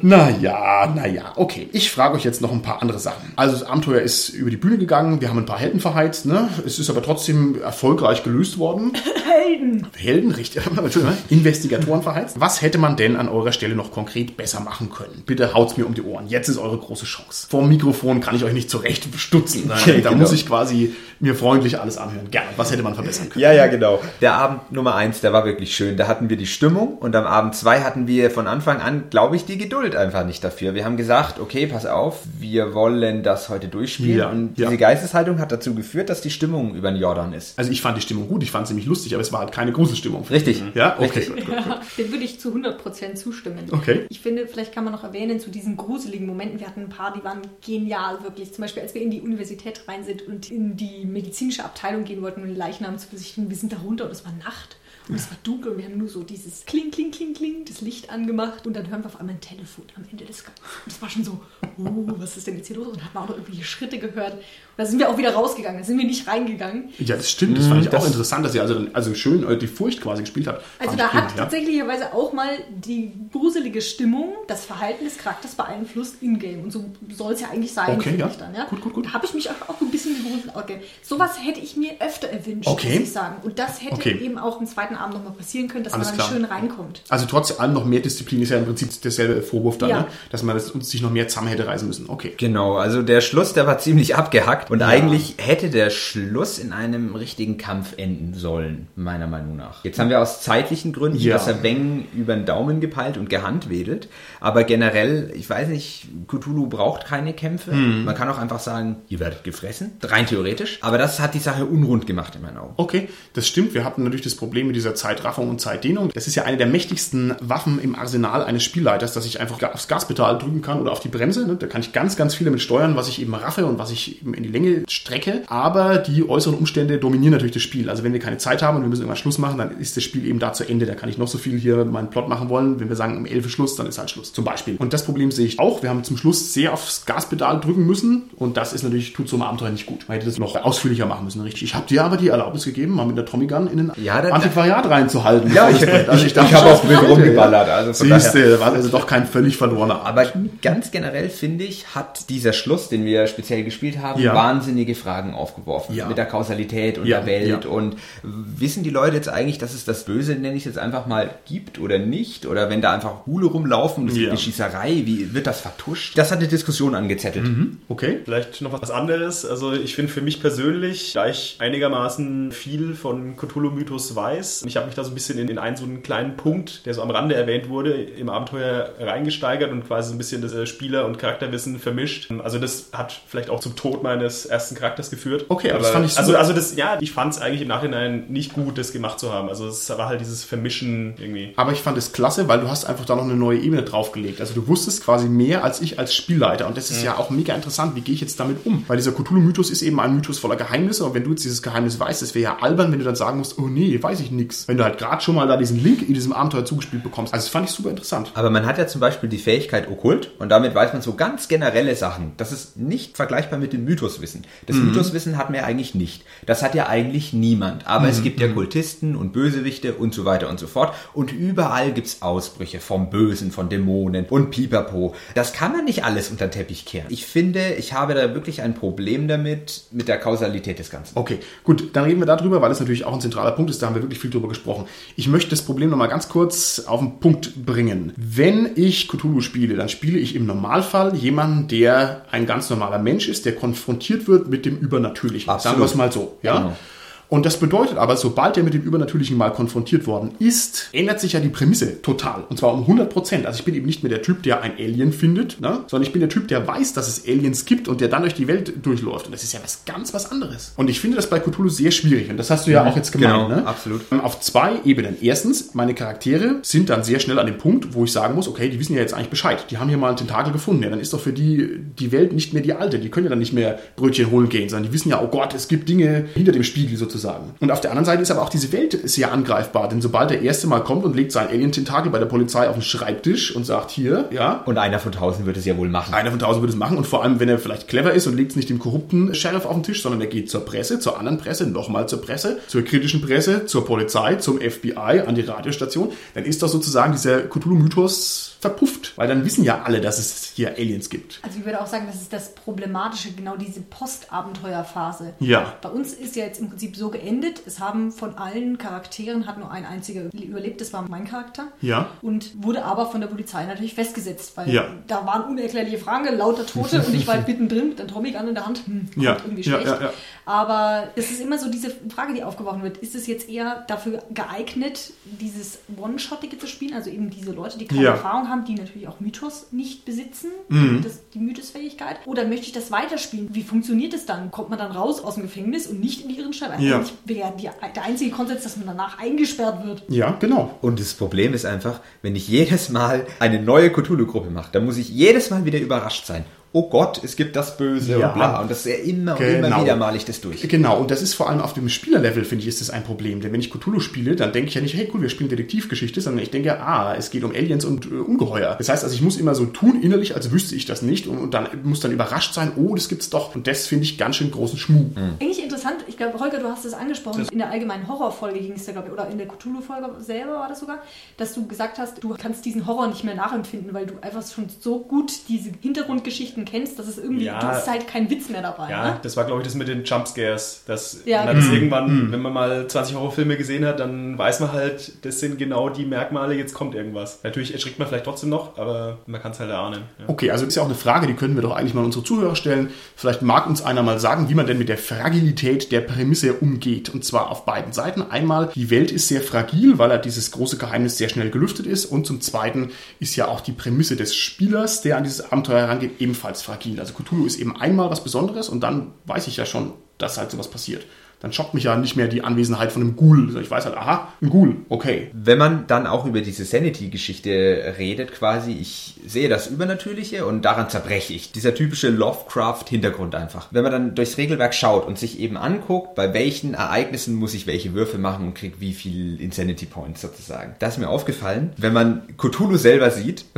Naja, naja, okay. Ich frage euch jetzt noch ein paar andere Sachen. Also das Abenteuer ist über die Bühne gegangen, wir haben ein paar Helden verheizt, ne? Es ist aber trotzdem erfolgreich gelöst worden.
Helden!
Helden, richtig, Entschuldigung, Investigatoren verheizt. Was hätte man denn an eurer Stelle noch konkret besser machen können? Bitte haut's mir um die Ohren. Jetzt ist eure große Chance. Vor dem Mikrofon kann ich euch nicht zurecht stutzen. Nein, da
Genau.
muss ich quasi mir freundlich alles anhören. Gerne. Was hätte man verbessern können?
Ja, ja, genau. Der Abend Nummer eins, der war wirklich schön. Da hatten wir die Stimmung und am Abend zwei hatten wir von Anfang an, glaube ich, die Geduld einfach nicht dafür. Wir haben gesagt, okay, pass auf, wir wollen das heute durchspielen.
Ja,
und
ja.
diese Geisteshaltung hat dazu geführt, dass die Stimmung über den Jordan ist.
Also ich fand die Stimmung gut, ich fand sie ziemlich lustig, aber es war halt keine Gruselstimmung.
Richtig.
Ja, okay.
Richtig.
Gut, gut, gut.
Ja, dem würde ich zu 100% zustimmen.
Okay.
Ich finde, vielleicht kann man noch erwähnen, zu diesen gruseligen Momenten, wir hatten ein paar, die waren genial, wirklich. Zum Beispiel, als wir in die Universität rein sind und in die medizinische Abteilung gehen wollten, um den Leichnam zu besichtigen. Wir sind da runter und es war Nacht. Und es war dunkel und wir haben nur so dieses Kling, Kling, Kling, Kling, das Licht angemacht und dann hören wir auf einmal ein Telefon am Ende des Gangs. Und es war schon so, oh, was ist denn jetzt hier los? Und dann hat man auch noch irgendwelche Schritte gehört. Und da sind wir auch wieder rausgegangen, da sind wir nicht reingegangen.
Ja, das stimmt. Das fand ich
das-
auch interessant, dass ihr also, also schön die Furcht quasi gespielt habt.
Also da hat
ja.
tatsächlicherweise auch mal die gruselige Stimmung das Verhalten des Charakters beeinflusst in-game. Und so soll es ja eigentlich sein,
Okay,
finde
ja.
ich dann. Ja?
Gut, gut, gut.
Da habe ich mich auch, auch ein bisschen gegruselt. Okay. Sowas hätte ich mir öfter erwünscht,
Okay.
muss ich sagen. Und das hätte
Okay.
eben auch im zweiten Abend nochmal passieren können, dass
Alles
man dann
klar.
schön reinkommt.
Also trotz allem noch mehr Disziplin ist ja im Prinzip derselbe Vorwurf dann,
Ja.
ne? dass man das, uns sich noch mehr zusammen hätte reisen müssen. Okay.
Genau, also der Schluss, der war ziemlich abgehackt und eigentlich hätte der Schluss in einem richtigen Kampf enden sollen, meiner Meinung nach. Jetzt haben wir aus zeitlichen Gründen
Ja.
das Weng über den Daumen gepeilt und gehandwedelt, aber generell, ich weiß nicht, Cthulhu braucht keine Kämpfe.
Hm.
Man kann auch einfach sagen, ihr werdet gefressen, rein theoretisch, aber das hat die Sache unrund gemacht in meinen Augen.
Okay, das stimmt. Wir hatten natürlich das Problem mit dieser Zeitraffung und Zeitdehnung. Das ist ja eine der mächtigsten Waffen im Arsenal eines Spielleiters, dass ich einfach aufs Gaspedal drücken kann oder auf die Bremse. ne? Da kann ich ganz, ganz viel damit steuern, was ich eben raffe und was ich eben in die Länge strecke. Aber die äußeren Umstände dominieren natürlich das Spiel. Also wenn wir keine Zeit haben und wir müssen irgendwann Schluss machen, dann ist das Spiel eben da zu Ende. Da kann ich noch so viel hier meinen Plot machen wollen. Wenn wir sagen, um 11 Uhr Schluss, dann ist halt Schluss. Zum Beispiel. Und das Problem sehe ich auch. Wir haben zum Schluss sehr aufs Gaspedal drücken müssen. Und das ist natürlich, tut so einem Abenteuer nicht gut. Man hätte das noch ausführlicher machen müssen, richtig. Ich habe dir aber die Erlaubnis gegeben, mal mit der Tommy Gun in den
Ja, da-
Antiquariat reinzuhalten.
Ja, ich,
Also
ich,
dachte
ich habe auch wild rumgeballert. Also von daher-
Siehst du, war also doch kein völlig verlorener Abend.
Aber ganz generell finde ich, hat dieser Schluss, den wir speziell gespielt haben,
Ja.
wahnsinnige Fragen aufgeworfen.
Ja.
Mit der Kausalität und
Ja,
der Welt.
ja.
Und wissen die Leute jetzt eigentlich, dass es das Böse, nenne ich es jetzt einfach mal, gibt oder nicht? Oder wenn da einfach Hule rumlaufen und es gibt
Ja.
eine Schießerei, wie wird das vertuscht? Das hat eine Diskussion angezettelt.
Okay.
Vielleicht noch was anderes. Also ich finde für mich persönlich, da ich einigermaßen viel von Cthulhu-Mythos weiß, ich habe mich da so ein bisschen in, in einen so einen kleinen Punkt, der so am Rande erwähnt wurde, im Abenteuer reingesteigert und quasi so ein bisschen das äh, Spieler- und Charakterwissen vermischt. Also das hat vielleicht auch zum Tod meines ersten Charakters geführt.
Okay, aber das fand ich super.
Also, also das, ja, ich fand es eigentlich im Nachhinein nicht gut, das gemacht zu haben. Also es war halt dieses Vermischen irgendwie.
Aber ich fand es klasse, weil du hast einfach da noch eine neue Ebene draufgelegt. Also du wusstest quasi mehr als ich als Spielleiter. Und das ist ja auch mega interessant. Wie gehe ich jetzt damit um? Weil dieser Cthulhu-Mythos ist eben ein Mythos voller Geheimnisse. Und wenn du jetzt dieses Geheimnis weißt, das wäre ja albern, wenn du dann sagen musst, oh nee, weiß ich nix. Wenn du halt gerade schon mal da diesen Link in diesem Abenteuer zugespielt bekommst. Also das fand ich super interessant.
Aber man hat ja zum Beispiel die Fähigkeit Okkult und damit weiß man so ganz generelle Sachen. Das ist nicht vergleichbar mit dem Mythoswissen. Das Mythoswissen hat man ja eigentlich nicht. Das hat ja eigentlich niemand. Aber es gibt ja Kultisten und Bösewichte und so weiter und so fort. Und überall gibt's Ausbrüche vom Bösen, von Dämonen und Pipapo. Das kann man nicht alles unter den Teppich kehren. Ich finde, ich habe da wirklich ein Problem damit, mit der Kausalität des Ganzen.
Okay, gut, dann reden wir darüber, weil es natürlich auch ein zentraler Punkt ist. Da haben wir wirklich viel drüber gesprochen. Ich möchte das Problem nochmal ganz kurz auf den Punkt bringen. Wenn ich Cthulhu spiele, dann spiele ich im Normalfall jemanden, der ein ganz normaler Mensch ist, der konfrontiert wird mit dem Übernatürlichen.
Absolut.
Sagen wir es mal so. Ja?
Genau.
Und das bedeutet aber, sobald er mit dem Übernatürlichen mal konfrontiert worden ist, ändert sich ja die Prämisse total. Und zwar um 100 Prozent. Also ich bin eben nicht mehr der Typ, der ein Alien findet, ne? sondern ich bin der Typ, der weiß, dass es Aliens gibt und der dann durch die Welt durchläuft. Und das ist ja was ganz was anderes. Und ich finde das bei Cthulhu sehr schwierig. Und das hast du ja auch jetzt gemeint.
Genau,
ne?
absolut.
Auf zwei Ebenen. Erstens, meine Charaktere sind dann sehr schnell an dem Punkt, wo ich sagen muss, okay, die wissen ja jetzt eigentlich Bescheid. Die haben hier mal einen Tentakel gefunden. Ja, dann ist doch für die die Welt nicht mehr die alte. Die können ja dann nicht mehr Brötchen holen gehen, sondern die wissen ja, oh Gott, es gibt Dinge hinter dem Spiegel sozusagen. Und auf der anderen Seite ist aber auch diese Welt sehr angreifbar, denn sobald der Erste mal kommt und legt sein Alien-Tentakel bei der Polizei auf den Schreibtisch und sagt, hier, ja,
Und einer von tausend wird es ja wohl machen.
einer von tausend würde es machen und vor allem, wenn er vielleicht clever ist und legt es nicht dem korrupten Sheriff auf den Tisch, sondern er geht zur Presse, zur anderen Presse, nochmal zur Presse, zur kritischen Presse, zur Polizei, zum FBI, an die Radiostation, dann ist doch sozusagen dieser Cthulhu-Mythos verpufft, weil dann wissen ja alle, dass es hier Aliens gibt.
Also ich würde auch sagen, das ist das Problematische, genau diese Postabenteuerphase.
Ja.
Bei uns ist ja jetzt im Prinzip so geendet, es haben von allen Charakteren hat nur ein einziger überlebt, das war mein Charakter.
Ja.
Und wurde aber von der Polizei natürlich festgesetzt, weil
Ja.
da waren unerklärliche Fragen, lauter Tote und ich war halt mittendrin mit einem Trommel in der Hand. Hm,
Ja.
irgendwie
Ja,
schlecht.
ja, ja.
Aber es ist immer so diese Frage, die aufgeworfen wird. Ist es jetzt eher dafür geeignet, dieses One-Shottige zu spielen? Also eben diese Leute, die keine
Ja.
Erfahrung haben, die natürlich auch Mythos nicht besitzen,
Mhm.
das, die Mythosfähigkeit. Oder möchte ich das weiterspielen? Wie funktioniert es dann? Kommt man dann raus aus dem Gefängnis und nicht in die Irrenscheibe?
Ja.
Eigentlich wäre der einzige Konsens, dass man danach eingesperrt wird.
Ja, genau.
Und das Problem ist einfach, wenn ich jedes Mal eine neue Cthulhu-Gruppe mache, dann muss ich jedes Mal wieder überrascht sein. Oh Gott, es gibt das Böse
Ja.
und bla. Und das ist ja immer und
Genau.
immer wieder male ich das durch.
Genau, und das ist vor allem auf dem Spielerlevel, finde ich, ist das ein Problem. Denn wenn ich Cthulhu spiele, dann denke ich ja nicht, hey cool, wir spielen Detektivgeschichte, sondern ich denke, ah, es geht um Aliens und äh, Ungeheuer. Das heißt also, ich muss immer so tun innerlich, als wüsste ich das nicht und, und dann muss dann überrascht sein, oh, das gibt's doch. Und das finde ich ganz schön großen Schmuh.
Eigentlich interessant, glaube, Holger, du hast es angesprochen, in der allgemeinen Horrorfolge ging es da, glaube ich, oder in der Cthulhu-Folge selber war das sogar, dass du gesagt hast, du kannst diesen Horror nicht mehr nachempfinden, weil du einfach schon so gut diese Hintergrundgeschichten kennst, dass es irgendwie,
Ja.
du ist halt kein Witz mehr dabei.
Ja,
Ne?
das war, glaube ich, das mit den Jumpscares. Das,
Ja,
das
genau.
irgendwann, wenn man mal 20 Horrorfilme gesehen hat, dann weiß man halt, das sind genau die Merkmale, jetzt kommt irgendwas. Natürlich erschrickt man vielleicht trotzdem noch, aber man kann es halt erahnen. Ja.
Okay, also ist ja auch eine Frage, die können wir doch eigentlich mal unsere Zuhörer stellen. Vielleicht mag uns einer mal sagen, wie man denn mit der Fragilität der Prämisse umgeht. Und zwar auf beiden Seiten. Einmal, die Welt ist sehr fragil, weil er dieses große Geheimnis sehr schnell gelüftet ist. Und zum Zweiten ist ja auch die Prämisse des Spielers, der an dieses Abenteuer herangeht, ebenfalls fragil. Also Cthulhu ist eben einmal was Besonderes und dann weiß ich ja schon, dass halt sowas passiert. Dann schockt mich ja nicht mehr die Anwesenheit von einem Ghoul. Ich weiß halt, aha, ein Ghoul, okay.
Wenn man dann auch über diese Sanity-Geschichte redet, quasi, ich sehe das Übernatürliche und daran zerbreche ich. Dieser typische Lovecraft-Hintergrund einfach. Wenn man dann durchs Regelwerk schaut und sich eben anguckt, bei welchen Ereignissen muss ich welche Würfe machen und krieg wie viel Insanity Points sozusagen. Da ist mir aufgefallen, wenn man Cthulhu selber sieht,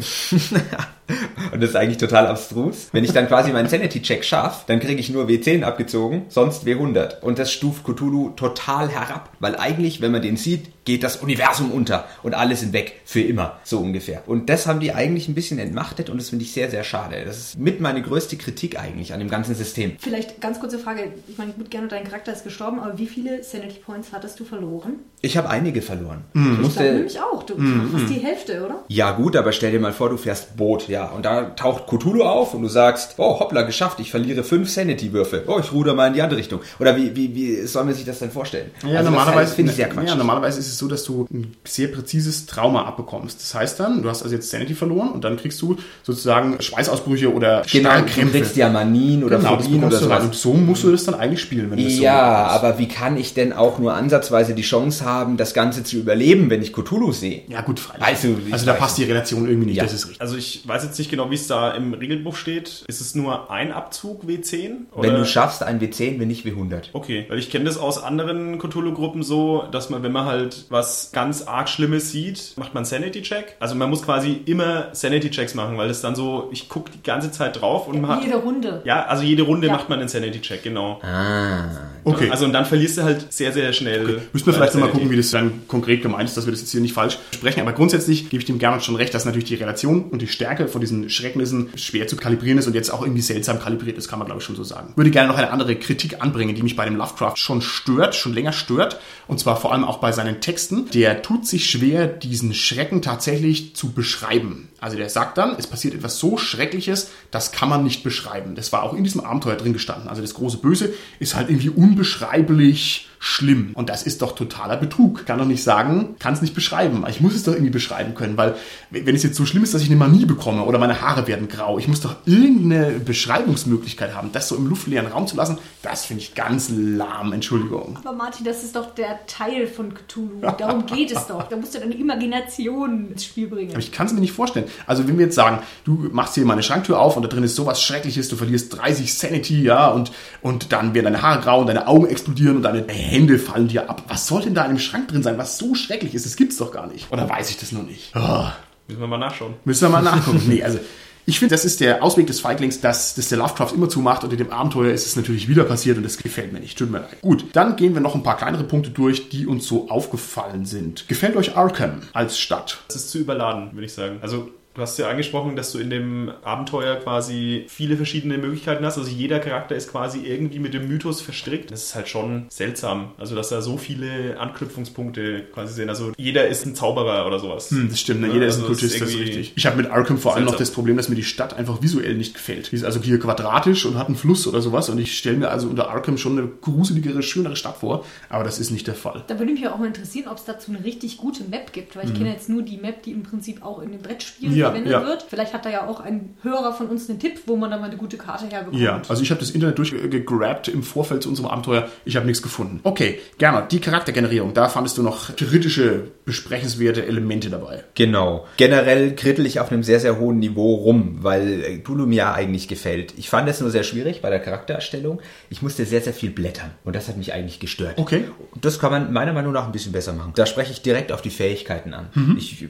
und das ist eigentlich total abstrus, wenn ich dann quasi meinen Sanity-Check schaffe, dann kriege ich nur W10 abgezogen, sonst W100. Und das stuft Cthulhu total herab, weil eigentlich, wenn man den sieht, geht das Universum unter und alle sind weg für immer, so ungefähr. Und das haben die eigentlich ein bisschen entmachtet und das finde ich sehr, sehr schade. Das ist mit meine größte Kritik eigentlich an dem ganzen System.
Vielleicht ganz kurze Frage, ich meine, gut, gerne dein Charakter ist gestorben, aber wie viele Sanity Points hattest du verloren?
Ich habe einige verloren. Ich
Ich
musste,
nämlich auch, du fast die Hälfte, oder?
ja gut, aber stell dir mal vor, du fährst Boot, ja, und da taucht Cthulhu auf und du sagst, oh, hoppla, geschafft, ich verliere fünf Sanity-Würfe. Oh, ich ruder mal in die andere Richtung. Oder wie, wie, wie soll man sich das denn vorstellen?
Ja,
Also das
normalerweise
finde ich sehr quatschig.
Ja, normalerweise ist es so, dass du ein sehr präzises Trauma abbekommst. Das heißt dann, du hast also jetzt Sanity verloren und dann kriegst du sozusagen Schweißausbrüche oder
Genau, du kriegst ja Manien oder
genau,
Phobien oder
rein. Und
sowas.
so musst du das dann eigentlich spielen, wenn du das so
Ja,
machst.
aber wie kann ich denn auch nur ansatzweise die Chance haben, das Ganze zu überleben, wenn ich Cthulhu sehe?
Ja, gut, freilich.
Also,
also da passt die Relation irgendwie nicht,
Ja.
das ist richtig.
Also ich weiß jetzt nicht genau, wie es da im Regelbuch steht. Ist es nur ein Abzug W10?
Wenn
Oder-
du schaffst, ein W10, wenn nicht W100.
Okay, weil ich kenne das aus anderen Cthulhu-Gruppen so, dass man, wenn man halt was ganz arg Schlimmes sieht, macht man Sanity-Check. Also man muss quasi immer Sanity-Checks machen, weil es dann so, ich gucke die ganze Zeit drauf und man hat...
Jede Runde.
Ja, also jede Runde
Ja.
macht man einen Sanity-Check, genau.
Ah.
Okay.
Also und dann verlierst du halt sehr, sehr schnell.
Müssen wir vielleicht nochmal gucken, wie das dann konkret gemeint ist, dass wir das jetzt hier nicht falsch sprechen. Aber grundsätzlich gebe ich dem gerne schon recht, dass natürlich die Relation und die Stärke von diesen Schrecknissen schwer zu kalibrieren ist und jetzt auch irgendwie seltsam kalibriert ist, kann man glaube ich schon so sagen. Würde gerne noch eine andere Kritik anbringen, die mich bei dem Lovecraft schon stört, schon länger stört. Und zwar vor allem auch bei seinen Texten. Der tut sich schwer, diesen Schrecken tatsächlich zu beschreiben. Also der sagt dann, es passiert etwas so Schreckliches, das kann man nicht beschreiben. Das war auch in diesem Abenteuer drin gestanden. Also das große Böse ist halt irgendwie unbeschreiblich schlimm. Und das ist doch totaler Betrug. Kann doch nicht sagen, kann es nicht beschreiben. Ich muss es doch irgendwie beschreiben können, weil wenn es jetzt so schlimm ist, dass ich eine Manie bekomme oder meine Haare werden grau, ich muss doch irgendeine Beschreibungsmöglichkeit haben. Das so im luftleeren Raum zu lassen, das finde ich ganz lahm. Entschuldigung.
Aber Martin, das ist doch der Teil von Cthulhu. Darum geht es doch. Da musst du deine Imagination ins Spiel bringen.
Aber ich kann es mir nicht vorstellen. Also wenn wir jetzt sagen, du machst hier mal eine Schranktür auf und da drin ist sowas Schreckliches, du verlierst 30 Sanity, ja, und, und dann werden deine Haare grau und deine Augen explodieren und deine Hände fallen dir ab. Was soll denn da in einem Schrank drin sein, was so schrecklich ist? Das gibt's doch gar nicht. Oder weiß ich das noch nicht? Oh,
Müssen wir mal nachschauen.
müssen wir mal nachgucken. nee, also ich finde, das ist der Ausweg des Feiglings, dass das der Lovecraft immer zumacht und in dem Abenteuer ist es natürlich wieder passiert und das gefällt mir nicht. Tut mir leid. Gut, dann gehen wir noch ein paar kleinere Punkte durch, die uns so aufgefallen sind. Gefällt euch Arkham als Stadt?
Das ist zu überladen, würde ich sagen. Also Du hast ja angesprochen, dass du in dem Abenteuer quasi viele verschiedene Möglichkeiten hast. Also jeder Charakter ist quasi irgendwie mit dem Mythos verstrickt. Das ist halt schon seltsam. Also dass da so viele Anknüpfungspunkte quasi sind. Also jeder ist ein Zauberer oder sowas.
Hm, das stimmt, ne?
Ja,
jeder
also
ist ein Kultist,
es
das ist richtig. Ich habe mit Arkham vor allem noch
seltsam.
das Problem, dass mir die Stadt einfach visuell nicht gefällt. Die ist also hier quadratisch und hat einen Fluss oder sowas und ich stelle mir also unter Arkham schon eine gruseligere, schönere Stadt vor, aber das ist nicht der Fall.
Da würde mich auch mal interessieren, ob es dazu eine richtig gute Map gibt, weil ich kenne jetzt nur die Map, die im Prinzip auch in den Brettspielen
Mhm. Ja,
verwendet
ja.
wird. Vielleicht hat da ja auch ein Hörer von uns einen Tipp, wo man da mal eine gute Karte herbekommt.
Ja, also ich habe das Internet durchgegrabt im Vorfeld zu unserem Abenteuer. Ich habe nichts gefunden. Okay, Gernot, die Charaktergenerierung, da fandest du noch kritische, besprechenswerte Elemente dabei.
Genau. Generell krittel ich auf einem sehr, sehr hohen Niveau rum, weil äh, Cthulhu mir ja eigentlich gefällt. Ich fand es nur sehr schwierig bei der Charaktererstellung. Ich musste sehr, sehr viel blättern und das hat mich eigentlich gestört.
Okay.
Das kann man meiner Meinung nach ein bisschen besser machen. Da spreche ich direkt auf die Fähigkeiten an. Ich,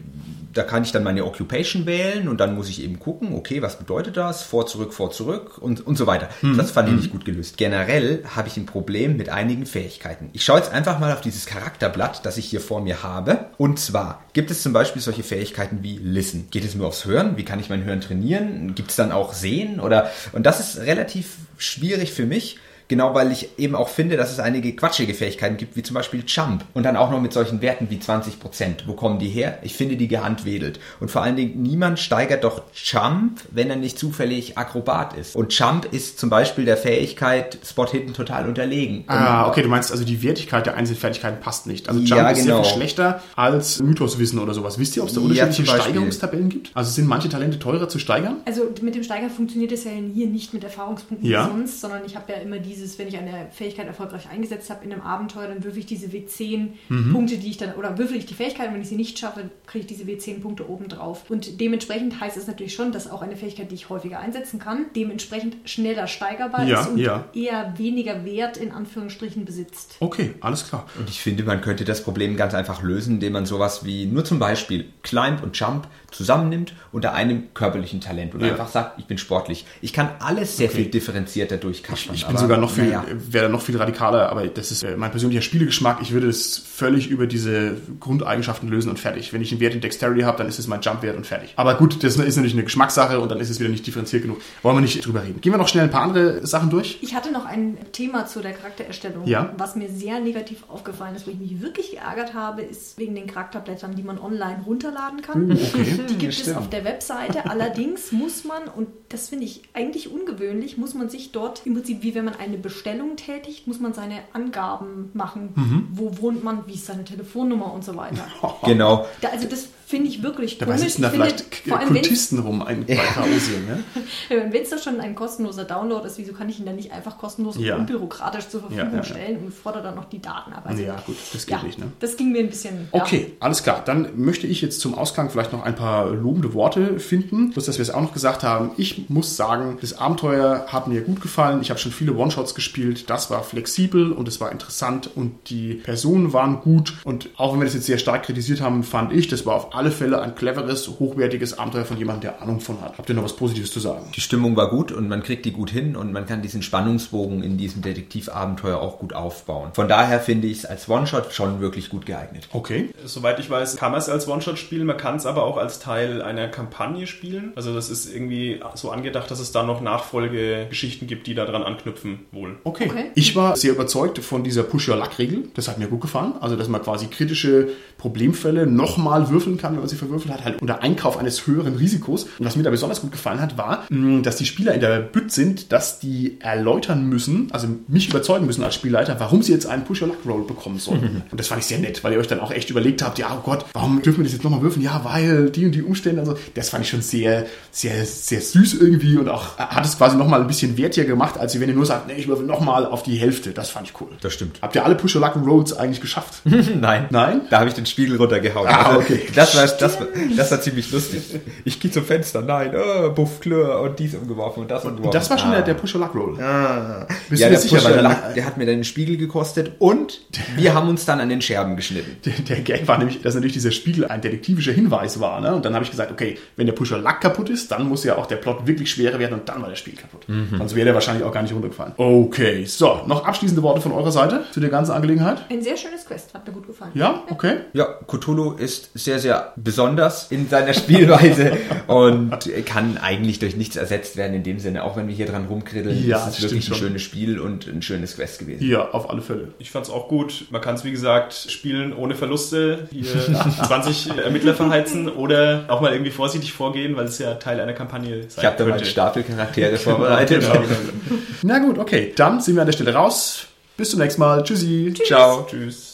da kann ich dann meine Occupation wählen und dann muss ich eben gucken, okay, was bedeutet das? Vor, zurück, vor, zurück und, und so weiter. Das fand ich nicht gut gelöst. Generell habe ich ein Problem mit einigen Fähigkeiten. Ich schaue jetzt einfach mal auf dieses Charakterblatt, das ich hier vor mir habe. Und zwar gibt es zum Beispiel solche Fähigkeiten wie Listen. Geht es nur aufs Hören? Wie kann ich mein Hören trainieren? Gibt es dann auch Sehen? Oder, und das ist relativ schwierig für mich. Genau, weil ich eben auch finde, dass es einige quatschige Fähigkeiten gibt, wie zum Beispiel Jump. Und dann auch noch mit solchen Werten wie 20%. Wo kommen die her? Ich finde die gehandwedelt. Und vor allen Dingen, niemand steigert doch Jump, wenn er nicht zufällig Akrobat ist. Und Jump ist zum Beispiel der Fähigkeit Spot Hidden total unterlegen.
Ah, okay, du meinst also die Wertigkeit der einzelnen Fertigkeiten passt nicht. Also Jump
Ja,
ist sehr
genau.
viel schlechter als Mythoswissen oder sowas. Wisst ihr, ob es da
Ja,
unterschiedliche
Beispiel.
Steigerungstabellen gibt? Also sind manche Talente teurer zu steigern?
Also mit dem Steiger funktioniert es ja hier nicht mit Erfahrungspunkten
Ja.
wie sonst, sondern ich habe ja immer dieses, wenn ich eine Fähigkeit erfolgreich eingesetzt habe in einem Abenteuer, dann würfel ich diese W10
Mhm.
Punkte, die ich dann, oder würfel ich die Fähigkeit und wenn ich sie nicht schaffe, kriege ich diese W10 Punkte oben drauf. Und dementsprechend heißt es natürlich schon, dass auch eine Fähigkeit, die ich häufiger einsetzen kann, dementsprechend schneller steigerbar
Ja,
ist und
ja.
eher weniger Wert in Anführungsstrichen besitzt.
Okay, alles klar.
Und ich finde, man könnte das Problem ganz einfach lösen, indem man sowas wie nur zum Beispiel Climb und Jump zusammennimmt unter einem körperlichen Talent und
Ja.
einfach sagt, ich bin sportlich. Ich kann alles sehr viel differenzierter durchkaspern.
Ich bin
aber
sogar noch viel,
naja.
wäre noch viel radikaler, aber das ist äh, mein persönlicher Spielegeschmack. Ich würde es völlig über diese Grundeigenschaften lösen und fertig. Wenn ich einen Wert in Dexterity habe, dann ist es mein Jump-Wert und fertig. Aber gut, das ist natürlich eine Geschmackssache und dann ist es wieder nicht differenziert genug. Wollen wir nicht drüber reden. Gehen wir noch schnell ein paar andere Sachen durch.
Ich hatte noch ein Thema zu der Charaktererstellung,
Ja.
was mir sehr negativ aufgefallen ist, wo ich mich wirklich geärgert habe, ist wegen den Charakterblättern, die man online runterladen kann.
Uh, okay.
Die gibt
Ja,
es
stimmt.
auf der Webseite. Allerdings muss man, und das finde ich eigentlich ungewöhnlich, muss man sich dort im Prinzip, wie wenn man eine Bestellung tätigt, muss man seine Angaben machen.
Mhm.
Wo wohnt man, wie ist seine Telefonnummer und so weiter.
Genau.
Da, also das finde ich wirklich
Dabei
komisch.
sitzen da vielleicht
vor allem, wenn
Kultisten rum ein, bei Chaosien, ne?
wenn es doch schon ein kostenloser Download ist, wieso kann ich ihn dann nicht einfach kostenlos
Ja.
und unbürokratisch zur Verfügung
Ja, ja, ja.
stellen und fordere dann noch die Daten ab? Also,
Ja, gut, das geht nicht, ne?
Das ging mir ein bisschen. ja.
Okay, alles klar. Dann möchte ich jetzt zum Ausklang vielleicht noch ein paar lobende Worte finden. Bloß, dass wir es auch noch gesagt haben. Ich muss sagen, das Abenteuer hat mir gut gefallen. Ich habe schon viele One-Shots gespielt. Das war flexibel und es war interessant und die Personen waren gut. Und auch wenn wir das jetzt sehr stark kritisiert haben, fand ich, das war auf alle Fälle ein cleveres, hochwertiges Abenteuer von jemandem, der Ahnung von hat. Habt ihr noch was Positives zu sagen?
Die Stimmung war gut und man kriegt die gut hin und man kann diesen Spannungsbogen in diesem Detektivabenteuer auch gut aufbauen. Von daher finde ich es als One-Shot schon wirklich gut geeignet.
Okay.
Soweit ich weiß, kann man es als One-Shot spielen, man kann es aber auch als Teil einer Kampagne spielen. Also das ist irgendwie so angedacht, dass es da noch Nachfolgegeschichten gibt, die daran anknüpfen wohl.
Okay.
Okay.
Ich war sehr überzeugt von dieser Push-Your-Luck-Regel. Das hat mir gut gefallen. Also, dass man quasi kritische Problemfälle nochmal würfeln kann, wenn man sie verwürfelt hat, halt unter Einkauf eines höheren Risikos. Und was mir da besonders gut gefallen hat, war, dass die Spieler in der Bütt sind, dass die erläutern müssen, also mich überzeugen müssen als Spielleiter, warum sie jetzt einen Push-Your-Luck-Roll bekommen sollen. Und das fand ich sehr nett, weil ihr euch dann auch echt überlegt habt, ja, oh Gott, warum dürfen wir das jetzt nochmal würfeln? Ja, weil die und die Umstände und so. Das fand ich schon sehr, sehr, sehr süß irgendwie und auch hat es quasi nochmal ein bisschen wertiger gemacht, als wenn ihr nur sagt, nee, ich würfel nochmal auf die Hälfte. Das fand ich cool.
Das stimmt.
Habt ihr alle Push-Your-Luck-Rolls eigentlich geschafft?
Nein.
Nein?
Da habe ich den Spiegel runtergehauen.
Ah,
Also,
okay.
Das war, das, war, das war ziemlich lustig. Ich gehe zum Fenster, nein, oh, Buff, Klör und dies umgeworfen und das umgeworfen.
Das war schon
ah.
der, der Push-Your-Luck-Roll.
Ah.
Bist
ja,
du dir
der,
sicher,
Pusher,
weil der-
hat mir dann den Spiegel gekostet und wir haben uns dann an den Scherben geschnitten.
Der, der Gag war nämlich, dass natürlich dieser Spiegel ein detektivischer Hinweis war. Ne? Und dann habe ich gesagt, okay, wenn der Pusher-Luck kaputt ist, dann muss ja auch der Plot wirklich schwerer werden und dann war der Spiegel kaputt. Sonst wäre der wahrscheinlich auch gar nicht runtergefallen. Okay, so, noch abschließende Worte von eurer Seite zu der ganzen Angelegenheit?
Ein sehr schönes Quest, hat mir gut gefallen.
Ja, okay.
Ja, Cthulhu ist sehr, sehr sehr besonders in seiner Spielweise und kann eigentlich durch nichts ersetzt werden in dem Sinne. Auch wenn wir hier dran rumkriddeln,
Ja,
ist es wirklich ein
schon.
schönes Spiel und ein schönes Quest gewesen.
Ja, auf alle Fälle.
Ich fand's auch gut. Man kann es, wie gesagt, spielen ohne Verluste, hier 20 Ermittler verheizen oder auch mal irgendwie vorsichtig vorgehen, weil es ja Teil einer Kampagne sein
Ich habe da mal einen
könnte.
Stapel Charaktere vorbereitet.
Genau, genau.
Na gut, okay. Dann sind wir an der Stelle raus. Bis zum nächsten Mal. Tschüssi.
Ciao.
Tschüss.